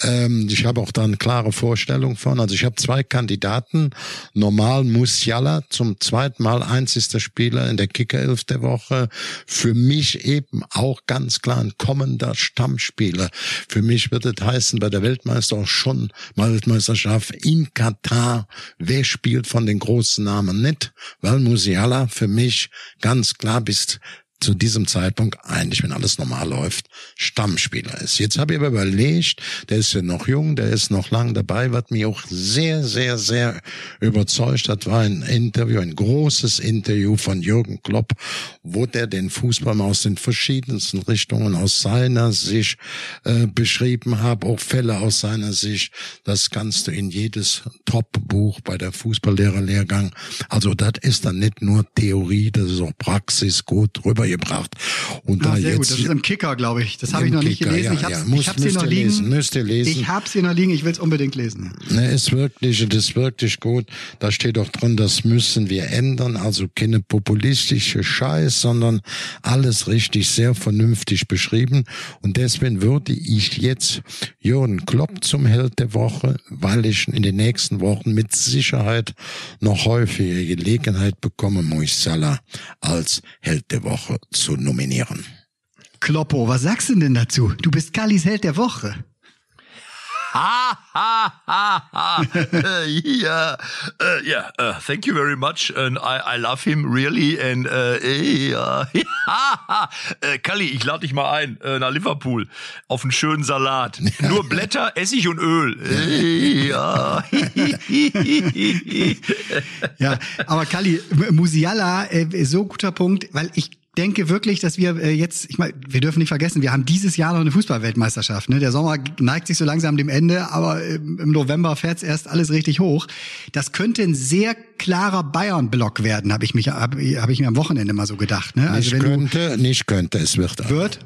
Speaker 3: Ähm, ich habe auch da eine klare Vorstellung von. Also ich habe zwei Kandidaten. Normal Musiala zum zweiten Mal einzigster Spieler in der Kickerelf der Woche. Für mich eben auch ganz klar ein kommender Stammspieler. Für mich wird es heißen, bei der Weltmeister auch schon Weltmeisterschaft in Katar, wer spielt von den großen Namen nicht? Weil Musiala für mich ganz klar bis zu diesem Zeitpunkt eigentlich, wenn alles normal läuft, Stammspieler ist. Jetzt habe ich aber überlegt, der ist ja noch jung, der ist noch lang dabei, was mich auch sehr, sehr, sehr überzeugt hat, war ein Interview, ein großes Interview von Jürgen Klopp, wo der den Fußball aus den verschiedensten Richtungen aus seiner Sicht äh, beschrieben hat, auch Fälle aus seiner Sicht. Das kannst du in jedes Top-Buch bei der Fußballlehrerlehrgang. Also das ist dann nicht nur Theorie, das ist auch Praxis gut rüber gebracht. Und
Speaker 1: ah,
Speaker 3: da
Speaker 1: sehr
Speaker 3: jetzt,
Speaker 1: gut. Das ist im Kicker, glaube ich. Das habe ich noch nicht
Speaker 3: Kicker,
Speaker 1: gelesen.
Speaker 3: Ja,
Speaker 1: ich habe
Speaker 3: ja.
Speaker 1: Hab's hier noch liegen.
Speaker 3: Lesen, müsst ihr lesen.
Speaker 1: Ich hab's hier noch liegen. Ich will es unbedingt lesen.
Speaker 3: Ne, ist wirklich, das ist wirklich gut. Da steht auch drin, das müssen wir ändern. Also keine populistische Scheiß, sondern alles richtig, sehr vernünftig beschrieben. Und deswegen würde ich jetzt Jürgen Klopp zum Held der Woche, weil ich in den nächsten Wochen mit Sicherheit noch häufiger Gelegenheit bekomme, Moisala als Held der Woche zu nominieren.
Speaker 1: Kloppo, was sagst du denn dazu? Du bist Kallis Held der Woche.
Speaker 2: Ha, ha, ha, ha. uh, yeah, uh, yeah. Uh, thank you very much, and I, I love him really. And uh, yeah, uh, Kalli, ich lade dich mal ein uh, nach Liverpool auf einen schönen Salat. Nur Blätter, Essig und Öl. ja.
Speaker 1: ja, aber Kalli, Musiala, äh, so guter Punkt, weil ich denke wirklich, dass wir äh, jetzt, ich meine, wir dürfen nicht vergessen, wir haben dieses Jahr noch eine Fußballweltmeisterschaft. Ne? Der Sommer neigt sich so langsam dem Ende, aber im November fährt's erst alles richtig hoch. Das könnte ein sehr klarer Bayern-Block werden, habe ich mich, habe hab ich mir am Wochenende mal so gedacht. Ne?
Speaker 3: Also nicht könnte, nicht könnte, es wird. Aber.
Speaker 1: Wird?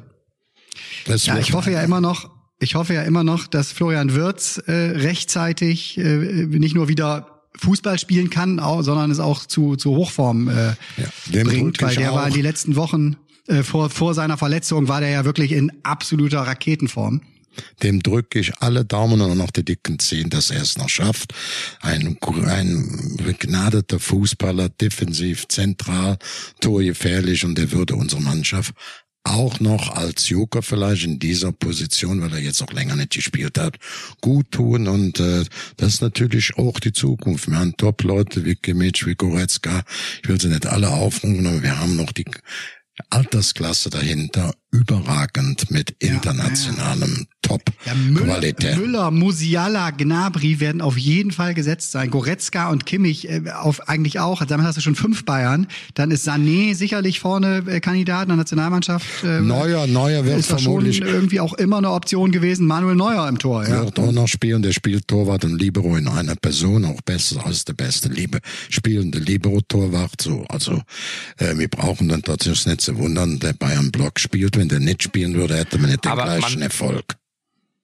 Speaker 3: Es
Speaker 1: ja,
Speaker 3: wird
Speaker 1: ich hoffe ja immer noch, ich hoffe ja immer noch, dass Florian Wirz äh, rechtzeitig äh, nicht nur wieder Fußball spielen kann, auch, sondern es auch zu, zu Hochform äh, ja, bringt, weil der auch. war in die letzten Wochen äh, vor, vor seiner Verletzung war der ja wirklich in absoluter Raketenform.
Speaker 3: dem drücke ich alle Daumen und noch die dicken Zehen, dass er es noch schafft. Ein, ein begnadeter Fußballer, defensiv, zentral, torgefährlich und der würde unsere Mannschaft auch noch als Joker vielleicht in dieser Position, weil er jetzt auch länger nicht gespielt hat, gut tun. Und äh, das ist natürlich auch die Zukunft. Wir haben Top-Leute wie Kimmich, wie Goretzka, ich will sie nicht alle aufrufen, aber wir haben noch die Altersklasse dahinter. Überragend mit internationalem
Speaker 1: ja, Müller,
Speaker 3: Top-Qualität.
Speaker 1: Müller, Musiala, Gnabry werden auf jeden Fall gesetzt sein. Goretzka und Kimmich auf eigentlich auch. Damit hast du schon fünf Bayern. Dann ist Sané sicherlich vorne äh, Kandidat in der Nationalmannschaft.
Speaker 3: Neuer, Neuer wird vermutlich
Speaker 1: schon irgendwie auch immer eine Option gewesen. Manuel Neuer im Tor. Ja.
Speaker 3: wird auch noch spielen. Der spielt Torwart und Libero in einer Person, auch besser als der beste Liebe spielende Libero-Torwart. So, also äh, wir brauchen dann tatsächlich nicht zu wundern, der Bayern Block spielt. Wenn der nicht spielen würde, hätte man nicht den
Speaker 2: Aber
Speaker 3: gleichen
Speaker 2: man-
Speaker 3: Erfolg.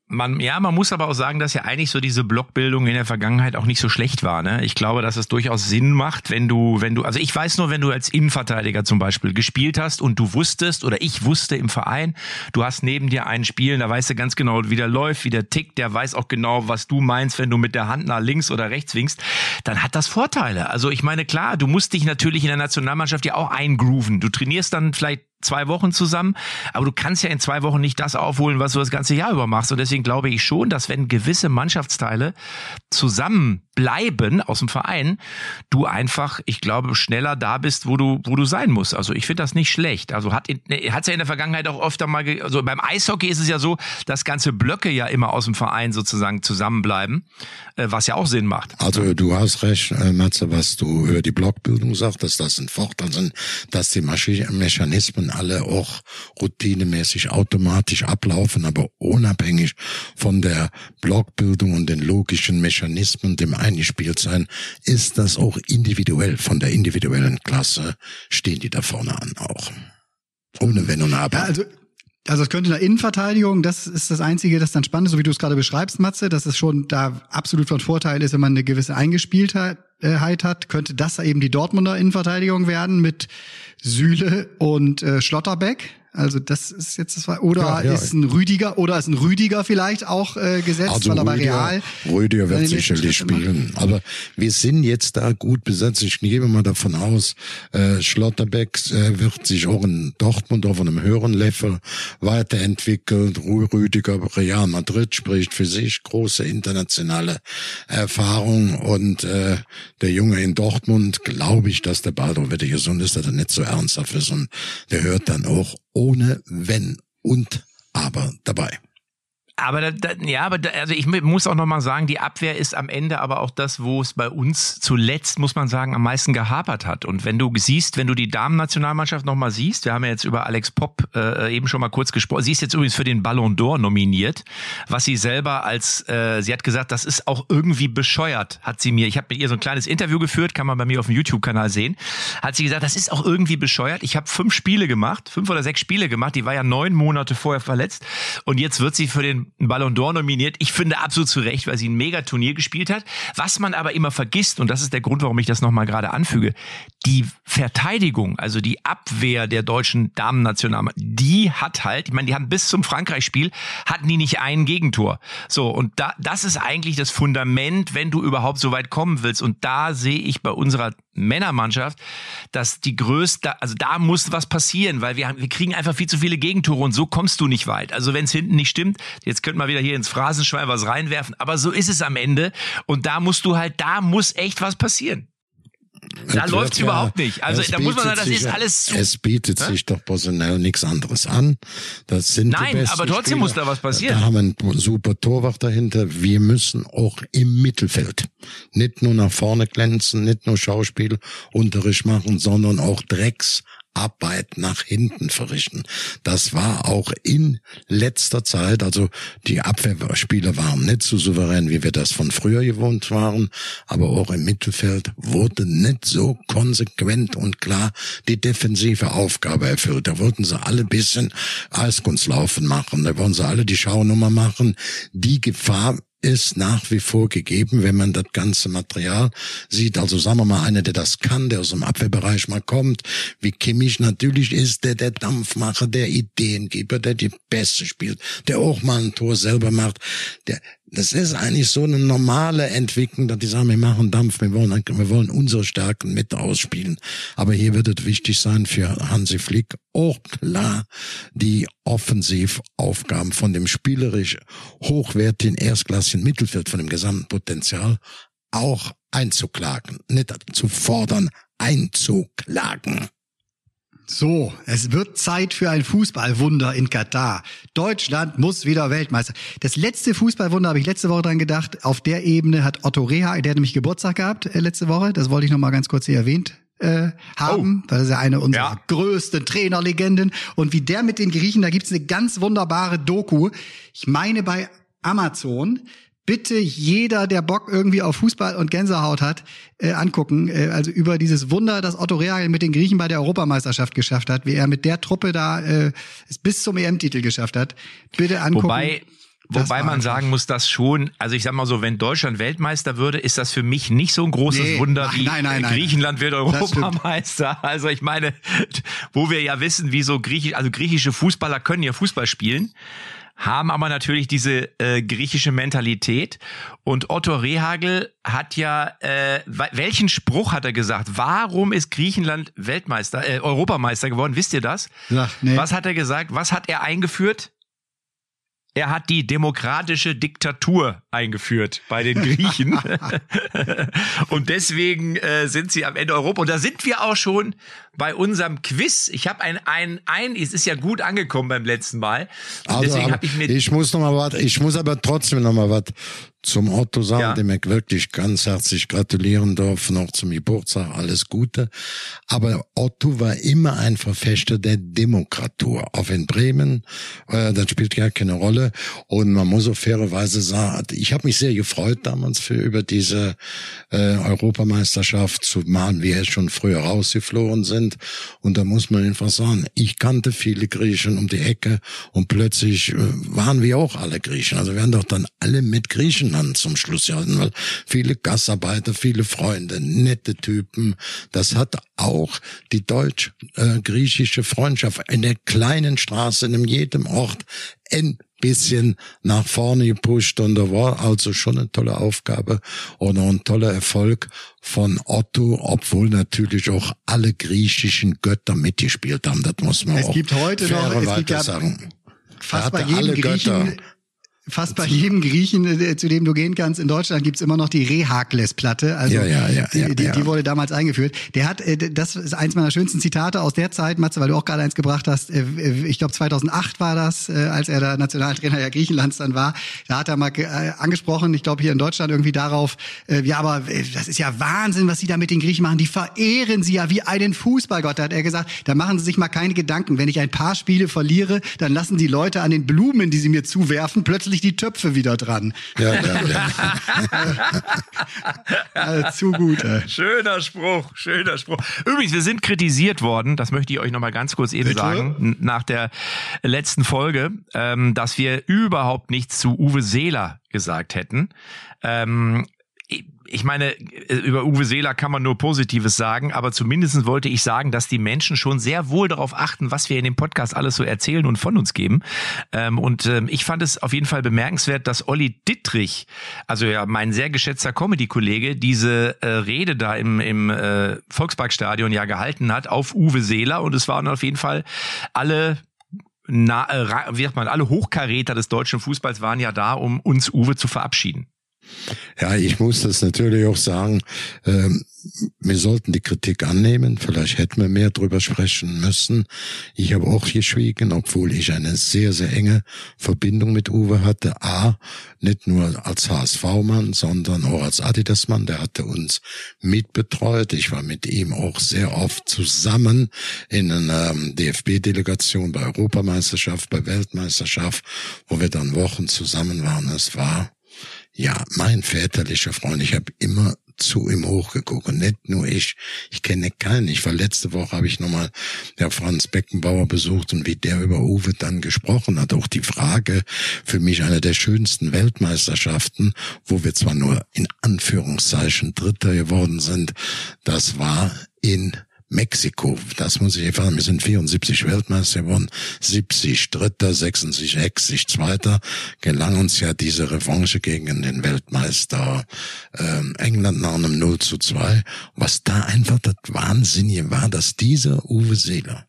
Speaker 2: Man, ja, man muss aber auch sagen, dass ja eigentlich so diese Blockbildung in der Vergangenheit auch nicht so schlecht war. Ne? Ich glaube, dass es durchaus Sinn macht, wenn du, wenn du, also ich weiß nur, wenn du als Innenverteidiger zum Beispiel gespielt hast und du wusstest oder ich wusste im Verein, du hast neben dir einen Spielen, da weißt du ganz genau, wie der läuft, wie der tickt, der weiß auch genau, was du meinst, wenn du mit der Hand nach links oder rechts winkst, dann hat das Vorteile. Also ich meine, klar, du musst dich natürlich in der Nationalmannschaft ja auch eingrooven. Du trainierst dann vielleicht zwei Wochen zusammen, aber du kannst ja in zwei Wochen nicht das aufholen, was du das ganze Jahr über machst. Und deswegen glaube ich schon, dass wenn gewisse Mannschaftsteile zusammenbleiben aus dem Verein, du einfach, ich glaube, schneller da bist, wo du, wo du sein musst. Also ich finde das nicht schlecht. Also hat es ja in der Vergangenheit auch öfter mal, also beim Eishockey ist es ja so, dass ganze Blöcke ja immer aus dem Verein sozusagen zusammenbleiben, äh, was ja auch Sinn macht.
Speaker 3: Also du hast recht, äh, Matze, was du über die Blockbildung sagst, dass das ein Vorteil sind, dass die Maschi- Mechanismen alle auch routinemäßig automatisch ablaufen, aber unabhängig von der Blockbildung und den logischen Mechanismen, dem eingespielt sein, ist das auch individuell, von der individuellen Klasse stehen die da vorne an auch. Ohne Wenn und Aber.
Speaker 1: Ja, also also es könnte in der Innenverteidigung, das ist das Einzige, das dann spannend ist, so wie du es gerade beschreibst, Matze, dass es schon da absolut von Vorteil ist, wenn man eine gewisse Eingespieltheit äh, hat, könnte das eben die Dortmunder Innenverteidigung werden mit Süle und äh, Schlotterbeck. Also das ist jetzt das war, oder
Speaker 3: Ja, ja.
Speaker 1: ist ein Rüdiger oder ist ein Rüdiger vielleicht auch äh, gesetzt,
Speaker 3: Also
Speaker 1: weil er bei
Speaker 3: Rüdiger,
Speaker 1: Real
Speaker 3: Rüdiger wird sicherlich spielen. Aber wir sind jetzt da gut besetzt. Ich gehe mal davon aus, äh, Schlotterbeck äh, wird sich auch in Dortmund auf einem höheren Level weiterentwickelt. Rü- Rüdiger Real Madrid spricht für sich große internationale Erfahrung und äh, der Junge in Dortmund glaube ich, dass der bald auch wieder gesund ist, dass er nicht so ernsthaft ist und der hört dann auch ohne Wenn und Aber dabei.
Speaker 2: Aber da, da, ja, aber da, also ich muss auch noch mal sagen, die Abwehr ist am Ende aber auch das, wo es bei uns zuletzt, muss man sagen, am meisten gehapert hat. Und wenn du siehst, wenn du die Damen-Nationalmannschaft noch mal siehst, wir haben ja jetzt über Alex Popp äh, eben schon mal kurz gesprochen. Sie ist jetzt übrigens für den Ballon d'Or nominiert, was sie selber als, äh, sie hat gesagt, das ist auch irgendwie bescheuert, hat sie mir. Ich habe mit ihr so ein kleines Interview geführt, kann man bei mir auf dem YouTube-Kanal sehen. Hat sie gesagt, das ist auch irgendwie bescheuert. Ich habe fünf Spiele gemacht, fünf oder sechs Spiele gemacht. Die war ja neun Monate vorher verletzt und jetzt wird sie für den Ballon d'Or nominiert. Ich finde absolut zu Recht, weil sie ein Mega-Turnier gespielt hat. Was man aber immer vergisst, und das ist der Grund, warum ich das nochmal gerade anfüge, die Verteidigung, also die Abwehr der deutschen Damen-Nationalmannschaft, die hat halt, ich meine, die haben bis zum Frankreich-Spiel, hatten die nicht ein Gegentor. So, und da, das ist eigentlich das Fundament, wenn du überhaupt so weit kommen willst. Und da sehe ich bei unserer Männermannschaft, dass die größte, also da muss was passieren, weil wir, haben, wir kriegen einfach viel zu viele Gegentore und so kommst du nicht weit. Also wenn es hinten nicht stimmt, jetzt könnte man wieder hier ins Phrasenschwein was reinwerfen, aber so ist es am Ende und da musst du halt, da muss echt was passieren. Da
Speaker 3: Es
Speaker 2: läuft's
Speaker 3: ja-
Speaker 2: überhaupt nicht. Also
Speaker 3: es
Speaker 2: da muss man sagen,
Speaker 3: bietet
Speaker 2: das
Speaker 3: sich
Speaker 2: ist
Speaker 3: ja-
Speaker 2: alles zu.
Speaker 3: Es bietet
Speaker 2: Hä?
Speaker 3: sich doch personell nichts anderes an. Das sind
Speaker 2: Nein, aber trotzdem
Speaker 3: Spieler.
Speaker 2: muss da was passieren.
Speaker 3: Da haben wir einen super Torwart dahinter. Wir müssen auch im Mittelfeld nicht nur nach vorne glänzen, nicht nur Schauspielunterricht machen, sondern auch Drecks Arbeit nach hinten verrichten. Das war auch in letzter Zeit, also die Abwehrspieler waren nicht so souverän, wie wir das von früher gewohnt waren, aber auch im Mittelfeld wurde nicht so konsequent und klar die defensive Aufgabe erfüllt. Da wollten sie alle bisschen Eiskunstlaufen machen, da wollten sie alle die Schaunummer machen. Die Gefahr ist nach wie vor gegeben, wenn man das ganze Material sieht. Also sagen wir mal, einer, der das kann, der aus dem Abwehrbereich mal kommt, wie Kimmich natürlich ist, der der Dampfmacher, der Ideengeber, der die Beste spielt, der auch mal ein Tor selber macht, der das ist eigentlich so eine normale Entwicklung, dass die sagen, wir machen Dampf, wir wollen, wir wollen unsere Stärken mit ausspielen. Aber hier wird es wichtig sein für Hansi Flick auch klar die Offensivaufgaben von dem spielerisch hochwertigen erstklassigen Mittelfeld, von dem gesamten Potenzial auch einzuklagen. Nicht zu fordern, einzuklagen.
Speaker 1: So, es wird Zeit für ein Fußballwunder in Katar. Deutschland muss wieder Weltmeister. Das letzte Fußballwunder habe ich letzte Woche dran gedacht. Auf der Ebene hat Otto Reha, der hat nämlich Geburtstag gehabt äh, letzte Woche. Das wollte ich noch mal ganz kurz hier erwähnt äh, haben. Oh. Das ist ja eine unserer ja. größten Trainerlegenden. Und wie der mit den Griechen, da gibt's eine ganz wunderbare Doku. Ich meine bei Amazon bitte jeder, der Bock irgendwie auf Fußball und Gänsehaut hat, äh, angucken. Äh, also über dieses Wunder, das Otto Rehagel mit den Griechen bei der Europameisterschaft geschafft hat, wie er mit der Truppe da äh, es bis zum EM-Titel geschafft hat. Bitte angucken.
Speaker 2: Wobei Wobei man sagen muss, dass schon, also ich sag mal so, wenn Deutschland Weltmeister würde, ist das für mich nicht so ein großes nee, Wunder wie nein, nein, nein, Griechenland wird Europameister. Also ich meine, wo wir ja wissen, wie so griechisch, also griechische Fußballer können ja Fußball spielen haben aber natürlich diese äh, griechische Mentalität. Und Otto Rehagel hat ja, äh, welchen Spruch hat er gesagt? Warum ist Griechenland Weltmeister, äh, Europameister geworden? Wisst ihr das? Ja, nee. Was hat er gesagt? Was hat er eingeführt? Er hat die demokratische Diktatur eingeführt bei den Griechen. und deswegen äh, sind sie am Ende Europa. Und da sind wir auch schon bei unserem Quiz. Ich habe ein, ein, ein, es ist ja gut angekommen beim letzten Mal.
Speaker 3: Und also, deswegen habe ich mir. Ich muss noch mal was, ich muss aber trotzdem noch mal was zum Otto sagen, ja. dem ich wirklich ganz herzlich gratulieren darf, noch zum Geburtstag, alles Gute. Aber Otto war immer ein Verfechter der Demokratur. Auch in Bremen, äh, das spielt ja keine Rolle. Und man muss auf fairerweise sagen, ich habe mich sehr gefreut damals für über diese äh, Europameisterschaft, zumal wir schon früher rausgeflogen sind. Und da muss man einfach sagen, ich kannte viele Griechen um die Ecke und plötzlich äh, waren wir auch alle Griechen. Also wir waren doch dann alle mit Griechen Griechenland zum Schluss gehalten, weil viele Gastarbeiter, viele Freunde, nette Typen. Das hat auch die deutsch-griechische Freundschaft in der kleinen Straße, in jedem Ort ein bisschen nach vorne gepusht und da war also schon eine tolle Aufgabe und ein toller Erfolg von Otto, obwohl natürlich auch alle griechischen Götter mitgespielt haben. Das muss man
Speaker 1: es
Speaker 3: auch
Speaker 1: gibt heute noch, es gibt ja sagen. Fast bei jedem Griechen fast bei jedem Griechen, äh, zu dem du gehen kannst, in Deutschland gibt's immer noch die Rehakles-Platte. Also ja, ja, ja, die, die, die, wurde damals eingeführt. Der hat, äh, das ist eins meiner schönsten Zitate aus der Zeit, Matze, weil du auch gerade eins gebracht hast. Äh, ich glaube 2008 war das, als er der Nationaltrainer ja Griechenlands dann war. Da hat er mal angesprochen, ich glaube hier in Deutschland irgendwie darauf, ja, aber das ist ja Wahnsinn, was sie da mit den Griechen machen. Die verehren sie ja wie einen Fußballgott. Da hat er gesagt, da machen sie sich mal keine Gedanken. Wenn ich ein paar Spiele verliere, dann lassen die Leute an den Blumen, die sie mir zuwerfen, plötzlich endlich die Töpfe wieder dran. Ja, ja,
Speaker 2: ja. zu gut. Ey. Schöner Spruch, schöner Spruch. Übrigens, wir sind kritisiert worden, das möchte ich euch nochmal ganz kurz eben Bitte? sagen, nach der letzten Folge, ähm, dass wir überhaupt nichts zu Uwe Seeler gesagt hätten. Ähm, ich meine, über Uwe Seeler kann man nur Positives sagen, aber zumindest wollte ich sagen, dass die Menschen schon sehr wohl darauf achten, was wir in dem Podcast alles so erzählen und von uns geben. Ähm, und ähm, ich fand es auf jeden Fall bemerkenswert, dass Olli Dittrich, also ja mein sehr geschätzter Comedy-Kollege, diese äh, Rede da im, im äh, Volksparkstadion ja gehalten hat auf Uwe Seeler und es waren auf jeden Fall alle na, äh, wie sagt man, alle Hochkaräter des deutschen Fußballs waren ja da, um uns Uwe zu verabschieden.
Speaker 3: Ja, ich muss das natürlich auch sagen. Ähm, wir sollten die Kritik annehmen. Vielleicht hätten wir mehr drüber sprechen müssen. Ich habe auch geschwiegen, obwohl ich eine sehr, sehr enge Verbindung mit Uwe hatte. A, nicht nur als HSV-Mann, sondern auch als Adidas-Mann. Der hatte uns mitbetreut. Ich war mit ihm auch sehr oft zusammen in einer ähm, DFB-Delegation bei Europameisterschaft, bei Weltmeisterschaft, wo wir dann Wochen zusammen waren. Es war ja, mein väterlicher Freund. Ich habe immer zu ihm hochgeguckt. Und nicht nur ich. Ich kenne keinen. Ich war letzte Woche, habe ich nochmal der Franz Beckenbauer besucht und wie der über Uwe dann gesprochen hat. Auch die Frage, für mich eine der schönsten Weltmeisterschaften, wo wir zwar nur in Anführungszeichen Dritter geworden sind, das war in Mexiko, das muss ich erfahren. Wir sind 74 Weltmeister geworden, 70 Dritter, 66 60 Zweiter. Gelang uns ja diese Revanche gegen den Weltmeister ähm, England nach einem 0 zu 2. Was da einfach das Wahnsinnige war, dass dieser Uwe Seeler,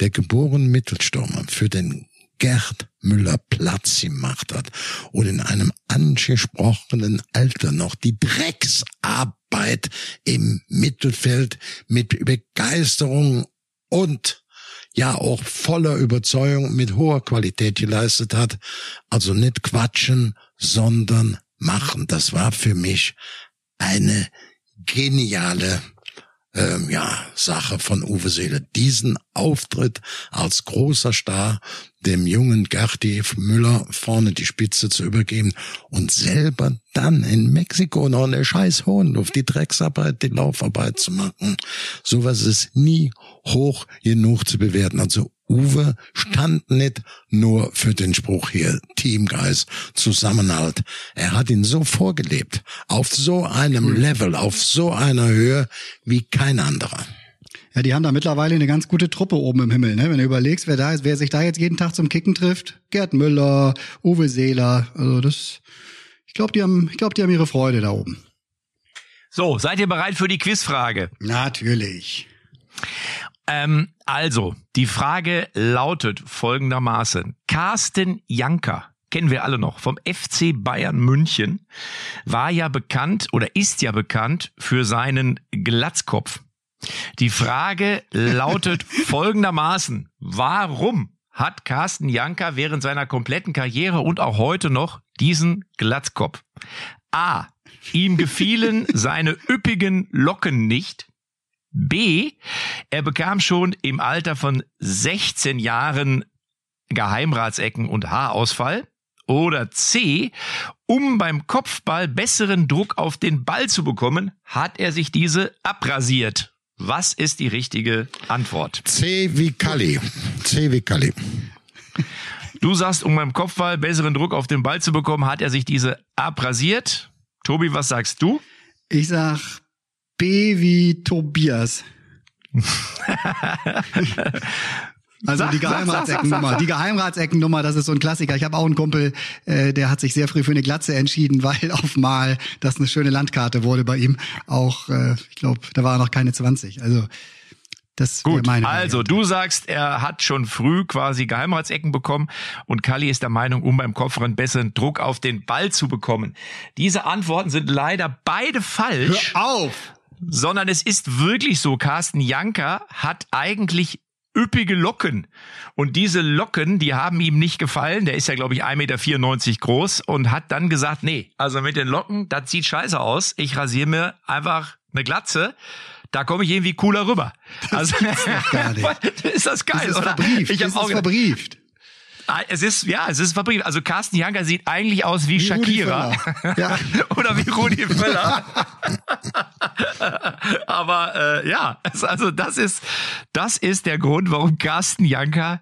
Speaker 3: der geborene Mittelstürmer, für den Gerd Müller Platz gemacht hat und in einem angesprochenen Alter noch die Drecksarbeit im Mittelfeld mit Begeisterung und ja auch voller Überzeugung mit hoher Qualität geleistet hat. Also nicht quatschen, sondern machen. Das war für mich eine geniale ähm, ja, Sache von Uwe Seele. Diesen Auftritt als großer Star dem jungen Gerti Müller vorne die Spitze zu übergeben und selber dann in Mexiko noch eine scheiß Hohenluft, die Drecksarbeit, die Laufarbeit zu machen. Sowas ist nie hoch genug zu bewerten. Also Uwe stand nicht nur für den Spruch hier Teamgeist, Zusammenhalt. Er hat ihn so vorgelebt, auf so einem Level, auf so einer Höhe wie kein anderer.
Speaker 1: Ja, die haben da mittlerweile eine ganz gute Truppe oben im Himmel, ne? Wenn du überlegst, wer da ist, wer sich da jetzt jeden Tag zum Kicken trifft, Gerd Müller, Uwe Seeler, also das, ich glaube, die haben, ich glaube, die haben ihre Freude da oben.
Speaker 2: So, seid ihr bereit für die Quizfrage?
Speaker 1: Natürlich.
Speaker 2: Ähm, also, die Frage lautet folgendermaßen. Carsten Janker, kennen wir alle noch, vom FC Bayern München, war ja bekannt oder ist ja bekannt für seinen Glatzkopf. Die Frage lautet folgendermaßen. Warum hat Carsten Janker während seiner kompletten Karriere und auch heute noch diesen Glatzkopf? A. Ihm gefielen seine üppigen Locken nicht. B. Er bekam schon im Alter von 16 Jahren Geheimratsecken und Haarausfall. Oder C. Um beim Kopfball besseren Druck auf den Ball zu bekommen, hat er sich diese abrasiert. Was ist die richtige Antwort?
Speaker 3: C wie Kali. C wie Kali.
Speaker 2: Du sagst, um beim Kopfball besseren Druck auf den Ball zu bekommen, hat er sich diese abrasiert. Tobi, was sagst du?
Speaker 1: Ich sag B wie Tobias. Also
Speaker 2: Sag,
Speaker 1: die Geheimratseckennummer. Die Geheimratseckennummer, das ist so ein Klassiker. Ich habe auch einen Kumpel, äh, der hat sich sehr früh für eine Glatze entschieden, weil auf Mal das eine schöne Landkarte wurde bei ihm. Auch, äh, ich glaube, da war er noch keine 20. Also das
Speaker 2: Gut,
Speaker 1: meine
Speaker 2: also
Speaker 1: Variante.
Speaker 2: du sagst, er hat schon früh quasi Geheimratsecken bekommen und Kalli ist der Meinung, um beim Kopfrennen besseren Druck auf den Ball zu bekommen. Diese Antworten sind leider beide falsch.
Speaker 1: Hör auf!
Speaker 2: Sondern es ist wirklich so, Carsten Janker hat eigentlich üppige Locken. Und diese Locken, die haben ihm nicht gefallen. Der ist ja, glaube ich, 1,94 Meter groß und hat dann gesagt, nee, also mit den Locken, das sieht scheiße aus. Ich rasiere mir einfach eine Glatze. Da komme ich irgendwie cooler rüber. Also,
Speaker 1: gar nicht.
Speaker 2: ist das geil,
Speaker 1: Das ist
Speaker 2: oder?
Speaker 1: verbrieft.
Speaker 2: Ich
Speaker 1: das
Speaker 2: habe auch
Speaker 1: verbrieft.
Speaker 2: Ah, es ist, ja, es ist verbrieft. Also Carsten Janker sieht eigentlich aus wie,
Speaker 1: Wie
Speaker 2: Shakira.
Speaker 1: Ja.
Speaker 2: Oder wie Rudi Völler. Aber äh, ja, also das ist, das ist der Grund, warum Carsten Janker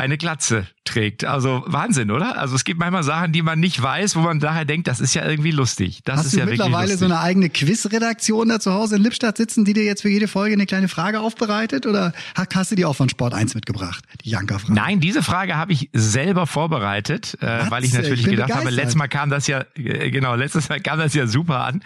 Speaker 2: eine Glatze trägt. Also Wahnsinn, oder? Also es gibt manchmal Sachen, die man nicht weiß, wo man daher denkt, das ist ja irgendwie lustig. Das
Speaker 1: Hast
Speaker 2: ist
Speaker 1: du
Speaker 2: ja wirklich
Speaker 1: mittlerweile so eine eigene Quizredaktion da zu Hause in Lippstadt sitzen, die dir jetzt für jede Folge eine kleine Frage aufbereitet? Oder hast du die auch von Sport 1 mitgebracht? Die Janka-Frage.
Speaker 2: Nein, diese Frage habe ich selber vorbereitet, äh, weil ich natürlich
Speaker 1: ich
Speaker 2: gedacht habe,
Speaker 1: begeistert.
Speaker 2: letztes Mal kam das ja, äh, genau, letztes Mal kam das ja super an.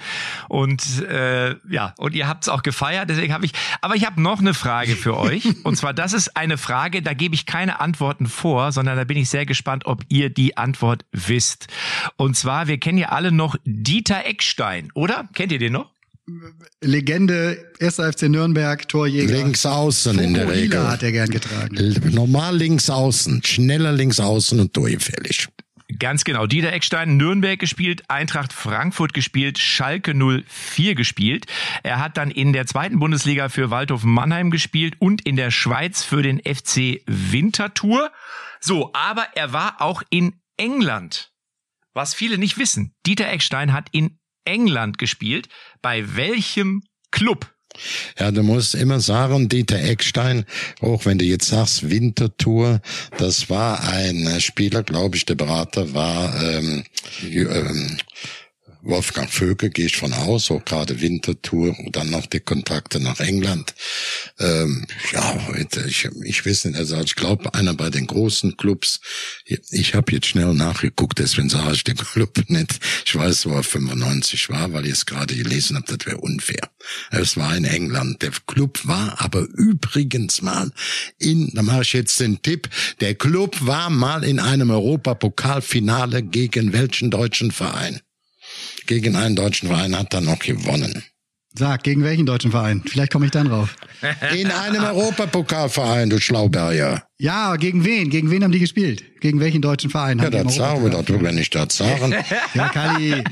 Speaker 2: Und äh, ja, und ihr habt es auch gefeiert, deswegen habe ich, aber ich habe noch eine Frage für euch. und zwar, das ist eine Frage, da gebe ich keine Antworten vor, sondern da bin ich sehr gespannt, ob ihr die Antwort wisst. Und zwar, wir kennen ja alle noch Dieter Eckstein, oder? Kennt ihr den noch?
Speaker 1: Legende, 1. FC Nürnberg, Torjäger.
Speaker 3: Links außen in der Regel.
Speaker 1: hat er gern getragen.
Speaker 3: Normal links außen, schneller links außen und durchfällig.
Speaker 2: Ganz genau. Dieter Eckstein, Nürnberg gespielt, Eintracht Frankfurt gespielt, Schalke 04 gespielt. Er hat dann in der zweiten Bundesliga für Waldhof Mannheim gespielt und in der Schweiz für den FC Winterthur. So, aber er war auch in England. Was viele nicht wissen. Dieter Eckstein hat in England gespielt. Bei welchem Club?
Speaker 3: Ja, du musst immer sagen, Dieter Eckstein, auch wenn du jetzt sagst Wintertour, das war ein Spieler, glaube ich, der Berater war ähm, ähm, Wolfgang Vögel, gehe ich von aus, auch gerade Wintertour und dann noch die Kontakte nach England. Ähm, ja, ich, ich weiß nicht, also ich glaube, einer bei den großen Clubs, ich habe jetzt schnell nachgeguckt, deswegen sage ich den Club nicht. Ich weiß, wo er 95 war, weil ich es gerade gelesen habe, das wäre unfair. Es war in England. Der Club war aber übrigens mal in, da mache ich jetzt den Tipp, der Club war mal in einem Europapokalfinale gegen welchen deutschen Verein? Gegen einen deutschen Verein hat er noch gewonnen.
Speaker 1: Sag, gegen welchen deutschen Verein? Vielleicht komme ich dann drauf.
Speaker 3: In einem Europapokalverein, du Schlauberger.
Speaker 1: Ja, gegen wen? Gegen wen haben die gespielt? Gegen welchen deutschen Verein?
Speaker 3: Ja, das sagen wir doch, wenn ich das sagen.
Speaker 1: ja, Kali.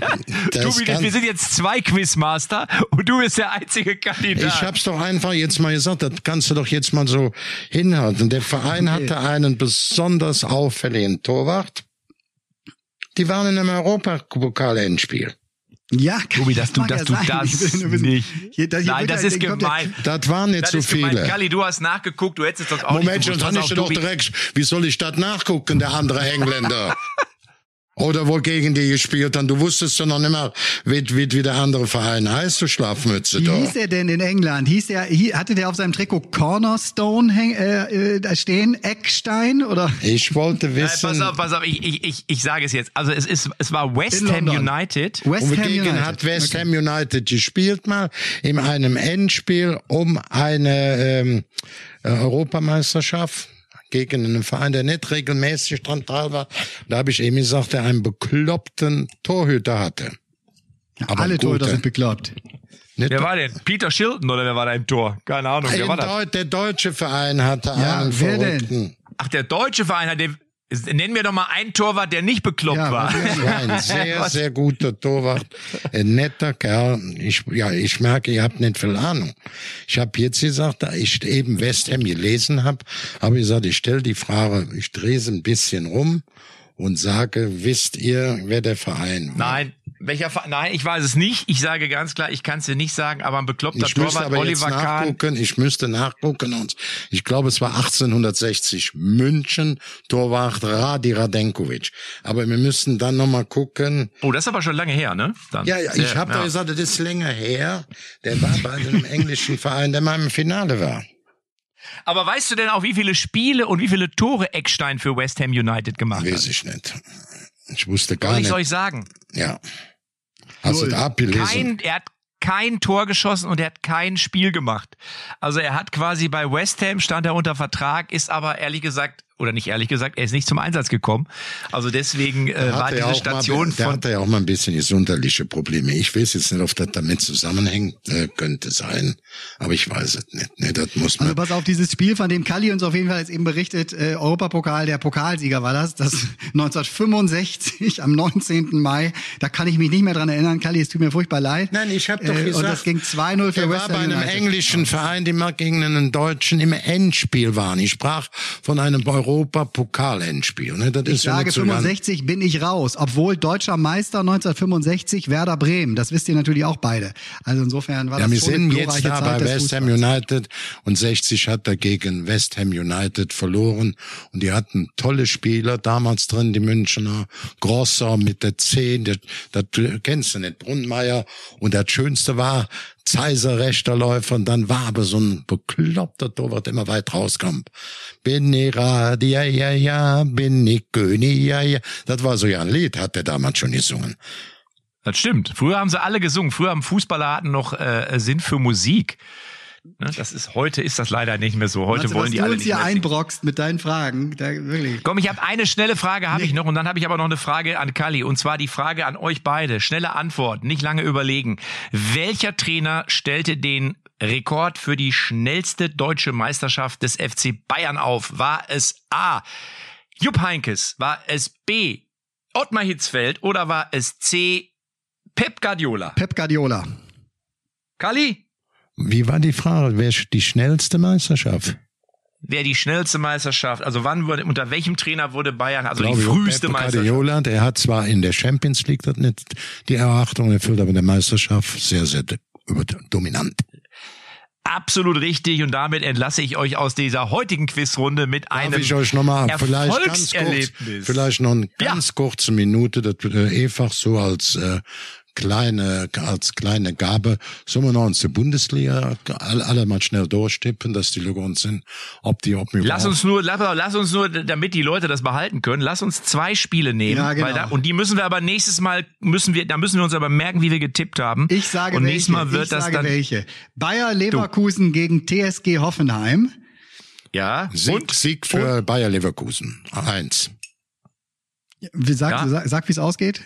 Speaker 2: Tobi, wir sind jetzt zwei Quizmaster und du bist der einzige Kandidat.
Speaker 3: Ich hab's doch einfach jetzt mal gesagt, das kannst du doch jetzt mal so hinhalten. Der Verein okay. hatte einen besonders auffälligen Torwart. Die waren in einem Europapokal-Endspiel.
Speaker 1: Ja,
Speaker 2: Tobi, dass du, dass ja du das nicht. Hier, das, Nein, das ist gemein.
Speaker 3: Das waren nicht so viele. Gemein.
Speaker 2: Kalli, du hast nachgeguckt, du hättest das auch
Speaker 3: Moment,
Speaker 2: nicht
Speaker 3: Moment, dann ist doch direkt, wie soll ich das nachgucken, der andere Engländer? Oder wo gegen die gespielt haben. Du wusstest doch noch nicht mehr, wie, wie, wie der andere Verein heißt, du Schlafmütze.
Speaker 1: Wie hieß er denn in England? Hieß er, hatte der auf seinem Trikot Cornerstone häng, äh, äh, stehen? Eckstein? Oder?
Speaker 3: Ich wollte wissen.
Speaker 2: Nein, pass auf, pass auf, ich, ich, ich, ich sage es jetzt. Also es, ist, es war West Ham United.
Speaker 3: West Und gegen United. hat West okay. Ham United gespielt mal in einem Endspiel um eine ähm, Europameisterschaft gegen einen Verein, der nicht regelmäßig dran teil war. Da habe ich eben gesagt, der einen bekloppten Torhüter hatte.
Speaker 1: Aber alle Torhüter sind bekloppt.
Speaker 2: Nicht wer war denn? Peter Shilton oder wer war da im Tor? Keine Ahnung. Wer war
Speaker 3: das? Der deutsche Verein hatte
Speaker 1: ja,
Speaker 3: einen
Speaker 1: wer Verrückten. Denn?
Speaker 2: Ach, der deutsche Verein hat den. Nennen wir doch mal einen Torwart, der nicht bekloppt ja, war.
Speaker 3: Ein sehr, sehr guter Torwart. Ein netter Kerl. Ich, ja, ich merke, ihr habt nicht viel Ahnung. Ich habe jetzt gesagt, da ich eben West Ham gelesen habe, habe ich gesagt, ich stelle die Frage, ich drehe es ein bisschen rum und sage, wisst ihr, wer der Verein war?
Speaker 2: Nein, welcher Verein? Nein, ich weiß es nicht. Ich sage ganz klar, ich kann es dir nicht sagen, aber ein bekloppter
Speaker 3: ich
Speaker 2: Torwart,
Speaker 3: aber
Speaker 2: Oliver
Speaker 3: jetzt nachgucken,
Speaker 2: Kahn.
Speaker 3: Ich müsste nachgucken und ich glaube, es war 1860 München, Torwart Radi Radenkovic. Aber wir müssen dann nochmal gucken.
Speaker 2: Oh, das ist aber schon lange her, ne?
Speaker 3: Dann. Ja, ja, ich habe ja. doch gesagt, das ist länger her. Der war bei einem englischen Verein, der mal im Finale war.
Speaker 2: Aber weißt du denn auch, wie viele Spiele und wie viele Tore Eckstein für West Ham United gemacht
Speaker 3: Weiß
Speaker 2: hat?
Speaker 3: Weiß ich nicht. Ich wusste gar
Speaker 2: soll
Speaker 3: nicht.
Speaker 2: Soll ich sagen?
Speaker 3: Ja. Hast du da abgelesen?
Speaker 2: Kein, er hat kein Tor geschossen und er hat kein Spiel gemacht. Also er hat quasi bei West Ham stand er unter Vertrag, ist aber ehrlich gesagt oder nicht ehrlich gesagt, er ist nicht zum Einsatz gekommen. Also deswegen äh, war diese Station
Speaker 3: mal, der
Speaker 2: von.
Speaker 3: hatte ja auch mal ein bisschen gesundheitliche Probleme. Ich weiß jetzt nicht, ob das damit zusammenhängt, äh, könnte sein, aber ich weiß es nicht. Ne, das muss man.
Speaker 1: Also pass auf, dieses Spiel, von dem Kalli uns auf jeden Fall jetzt eben berichtet, äh, Europapokal, der Pokalsieger war das, das 1965 am 19. Mai. Da kann ich mich nicht mehr dran erinnern. Kalli, es tut mir furchtbar leid.
Speaker 3: Nein, ich habe doch
Speaker 1: äh,
Speaker 3: gesagt.
Speaker 1: Und das ging 2-0 für
Speaker 3: der
Speaker 1: West
Speaker 3: war bei einem
Speaker 1: United.
Speaker 3: englischen Verein, die mal gegen einen Deutschen im Endspiel waren. Ich sprach von einem Europa-Pokal-Endspiel. Ne? Das
Speaker 1: Ich
Speaker 3: ist
Speaker 1: sage
Speaker 3: nicht so ganz-
Speaker 1: 65 bin ich raus, obwohl deutscher Meister 1965 Werder Bremen. Das wisst ihr natürlich auch beide. Also insofern war
Speaker 3: Ja,
Speaker 1: das
Speaker 3: wir
Speaker 1: schon
Speaker 3: sind jetzt da
Speaker 1: Zeit
Speaker 3: bei West Ham. United und 60 hat er gegen West Ham United verloren und die hatten tolle Spieler damals drin, die Münchner, Grosser mit der 10, das, das kennst du nicht, Brunnmeier und das Schönste war Zeiser rechter Läufer und dann war aber so ein bekloppter Torwart immer weit rauskam. Bin ich Rad, ja, ja, ja, bin ich König, ja, ja. Das war so ja ein Lied, hat er damals schon gesungen.
Speaker 2: Das stimmt. Früher haben sie alle gesungen. Früher haben Fußballer hatten noch äh, Sinn für Musik. Ne, Das ist heute ist das leider nicht mehr so. Heute
Speaker 1: Matze,
Speaker 2: wollen die
Speaker 1: du
Speaker 2: alle
Speaker 1: uns hier einbrockst mit deinen Fragen, da wirklich.
Speaker 2: Komm, ich habe eine schnelle Frage habe ich noch und dann habe ich aber noch eine Frage an Kali und zwar die Frage an euch beide. Schnelle Antwort, nicht lange überlegen. Welcher Trainer stellte den Rekord für die schnellste deutsche Meisterschaft des FC Bayern auf? War es A. Jupp Heinkes? War es B. Ottmar Hitzfeld oder war es C. Pep Guardiola?
Speaker 1: Pep Guardiola.
Speaker 2: Kali?
Speaker 3: Wie war die Frage? Wer ist die schnellste Meisterschaft?
Speaker 2: wer die schnellste Meisterschaft, also wann wurde, unter welchem Trainer wurde Bayern, also die
Speaker 3: glaube,
Speaker 2: früheste
Speaker 3: Pep
Speaker 2: Meisterschaft?
Speaker 3: Guardiola, der hat zwar in der Champions League das nicht die Erwartung erfüllt, aber in der Meisterschaft sehr, sehr dominant.
Speaker 2: Absolut richtig und damit entlasse ich euch aus dieser heutigen Quizrunde mit
Speaker 3: Darf
Speaker 2: einem
Speaker 3: ich euch nochmal vielleicht ganz kurz,
Speaker 2: Erfolgserlebnis.
Speaker 3: vielleicht noch eine
Speaker 2: Ja.
Speaker 3: ganz kurze Minute, das äh, einfach so als äh, kleine, als kleine Gabe, sollen wir noch uns die Bundesliga alle, alle mal schnell durchstippen, dass die Lücke uns sind, ob die, ob wir
Speaker 2: Lass uns nur, lass, lass uns nur, damit die Leute das behalten können, lass uns zwei Spiele nehmen.
Speaker 1: Ja, genau.
Speaker 2: weil da, und die müssen wir aber nächstes Mal, müssen wir, da müssen wir uns aber merken, wie wir getippt haben.
Speaker 1: Ich sage
Speaker 2: und
Speaker 1: welche.
Speaker 2: nächstes Mal wird
Speaker 1: ich
Speaker 2: das
Speaker 1: sage
Speaker 2: dann,
Speaker 1: welche. Bayer Leverkusen gegen TSG Hoffenheim.
Speaker 2: ja.
Speaker 3: Sieg,
Speaker 2: und
Speaker 3: Sieg für Bayer Leverkusen. Eins.
Speaker 1: Wie sag,
Speaker 2: Ja.
Speaker 1: sag, sag wie es ausgeht.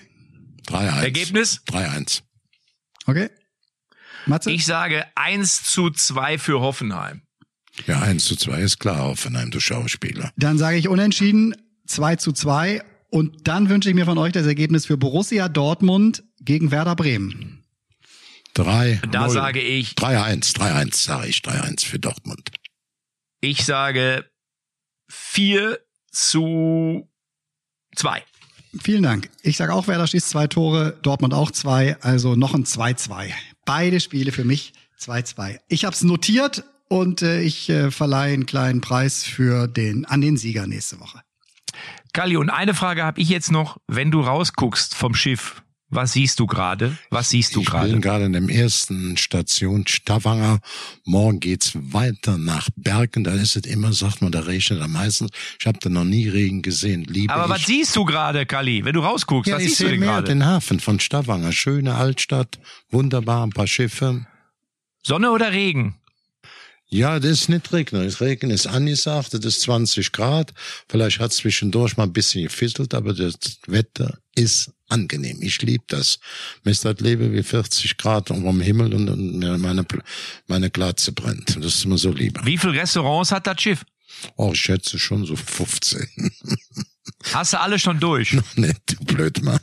Speaker 3: 3-1.
Speaker 2: Ergebnis?
Speaker 3: 3-1.
Speaker 1: Okay. Matze?
Speaker 2: ich sage 1 zu 2 für Hoffenheim.
Speaker 3: Ja, 1 zu 2 ist klar, Hoffenheim, du Schauspieler.
Speaker 1: Dann sage ich unentschieden 2 zu 2. Und dann wünsche ich mir von euch das Ergebnis für Borussia Dortmund gegen Werder Bremen.
Speaker 3: 3
Speaker 2: Da sage ich,
Speaker 3: 3-1, 3-1 sage ich, 3-1 für Dortmund.
Speaker 2: ich sage 4 zu 2.
Speaker 1: Vielen Dank. Ich sage auch, Werder schießt zwei Tore, Dortmund auch zwei, also noch ein 2-2. Beide Spiele für mich 2-2. Ich habe es notiert und äh, ich äh, verleihe einen kleinen Preis für den an den Sieger nächste Woche.
Speaker 2: Kalli, und eine Frage habe ich jetzt noch, wenn du rausguckst vom Schiff, was siehst du gerade? Was siehst du
Speaker 3: Ich
Speaker 2: gerade?
Speaker 3: bin gerade in der ersten Station Stavanger. Morgen geht's weiter nach Bergen. Da ist es immer, sagt man, da regnet am meisten. Ich habe da noch nie Regen gesehen. Liebe
Speaker 2: Aber was
Speaker 3: ich.
Speaker 2: siehst du gerade, Kalli? Wenn du rausguckst,
Speaker 3: ja,
Speaker 2: was
Speaker 3: ich
Speaker 2: siehst du
Speaker 3: sehe
Speaker 2: denn
Speaker 3: mehr
Speaker 2: gerade?
Speaker 3: den Hafen von Stavanger. Schöne Altstadt, wunderbar, ein paar Schiffe.
Speaker 2: Sonne oder Regen?
Speaker 3: Ja, das ist nicht regnerisch. Regen ist angesagt, das ist 20 Grad. Vielleicht hat zwischendurch mal ein bisschen gefisselt, aber das Wetter ist angenehm. Ich liebe das. Mir ist das Leben wie 40 Grad am Himmel und, meine, meine Glatze brennt. Das ist mir so lieber.
Speaker 2: Wie viele Restaurants hat das Schiff?
Speaker 3: Oh, ich schätze schon so 15.
Speaker 2: Hast du alle schon durch?
Speaker 3: nicht, du Blödmann.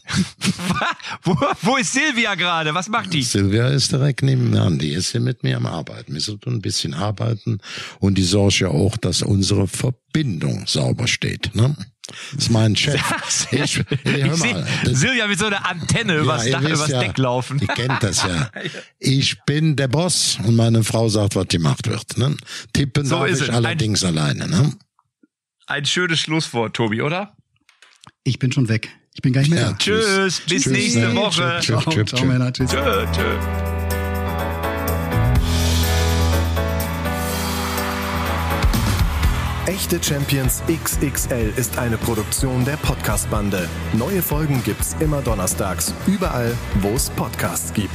Speaker 2: wo, wo ist Silvia gerade? Was macht die?
Speaker 3: Silvia ist direkt neben mir an. Die ist hier mit mir am Arbeiten. Wir sollten ein bisschen arbeiten und die sorgt ja auch, dass unsere Verbindung sauber steht. Ne? Das ist mein Chef. Ich, ich, hör mal, das-
Speaker 2: Silvia mit so einer Antenne übers, Dach, übers
Speaker 3: ja,
Speaker 2: Deck laufen.
Speaker 3: Die kennt das ja. Ich bin der Boss und meine Frau sagt, was gemacht wird. Ne? Tippen
Speaker 2: So
Speaker 3: darf ich
Speaker 2: es. Ein-
Speaker 3: allerdings alleine. Ne?
Speaker 2: Ein schönes Schlusswort, Tobi, oder?
Speaker 1: Ich bin schon weg. Ich bin gar nicht mehr
Speaker 3: Ja.
Speaker 1: da.
Speaker 2: Tschüss, bis
Speaker 3: Tschüss,
Speaker 2: nächste
Speaker 3: ne?
Speaker 2: Woche.
Speaker 3: Tschüss,
Speaker 1: Ciao,
Speaker 3: tschüss,
Speaker 1: ciao,
Speaker 3: tschüss.
Speaker 1: Männer. Tschüss.
Speaker 2: Tschö, tschö.
Speaker 5: Echte Champions XXL ist eine Produktion der Podcast-Bande. Neue Folgen gibt's immer donnerstags, überall, wo es Podcasts gibt.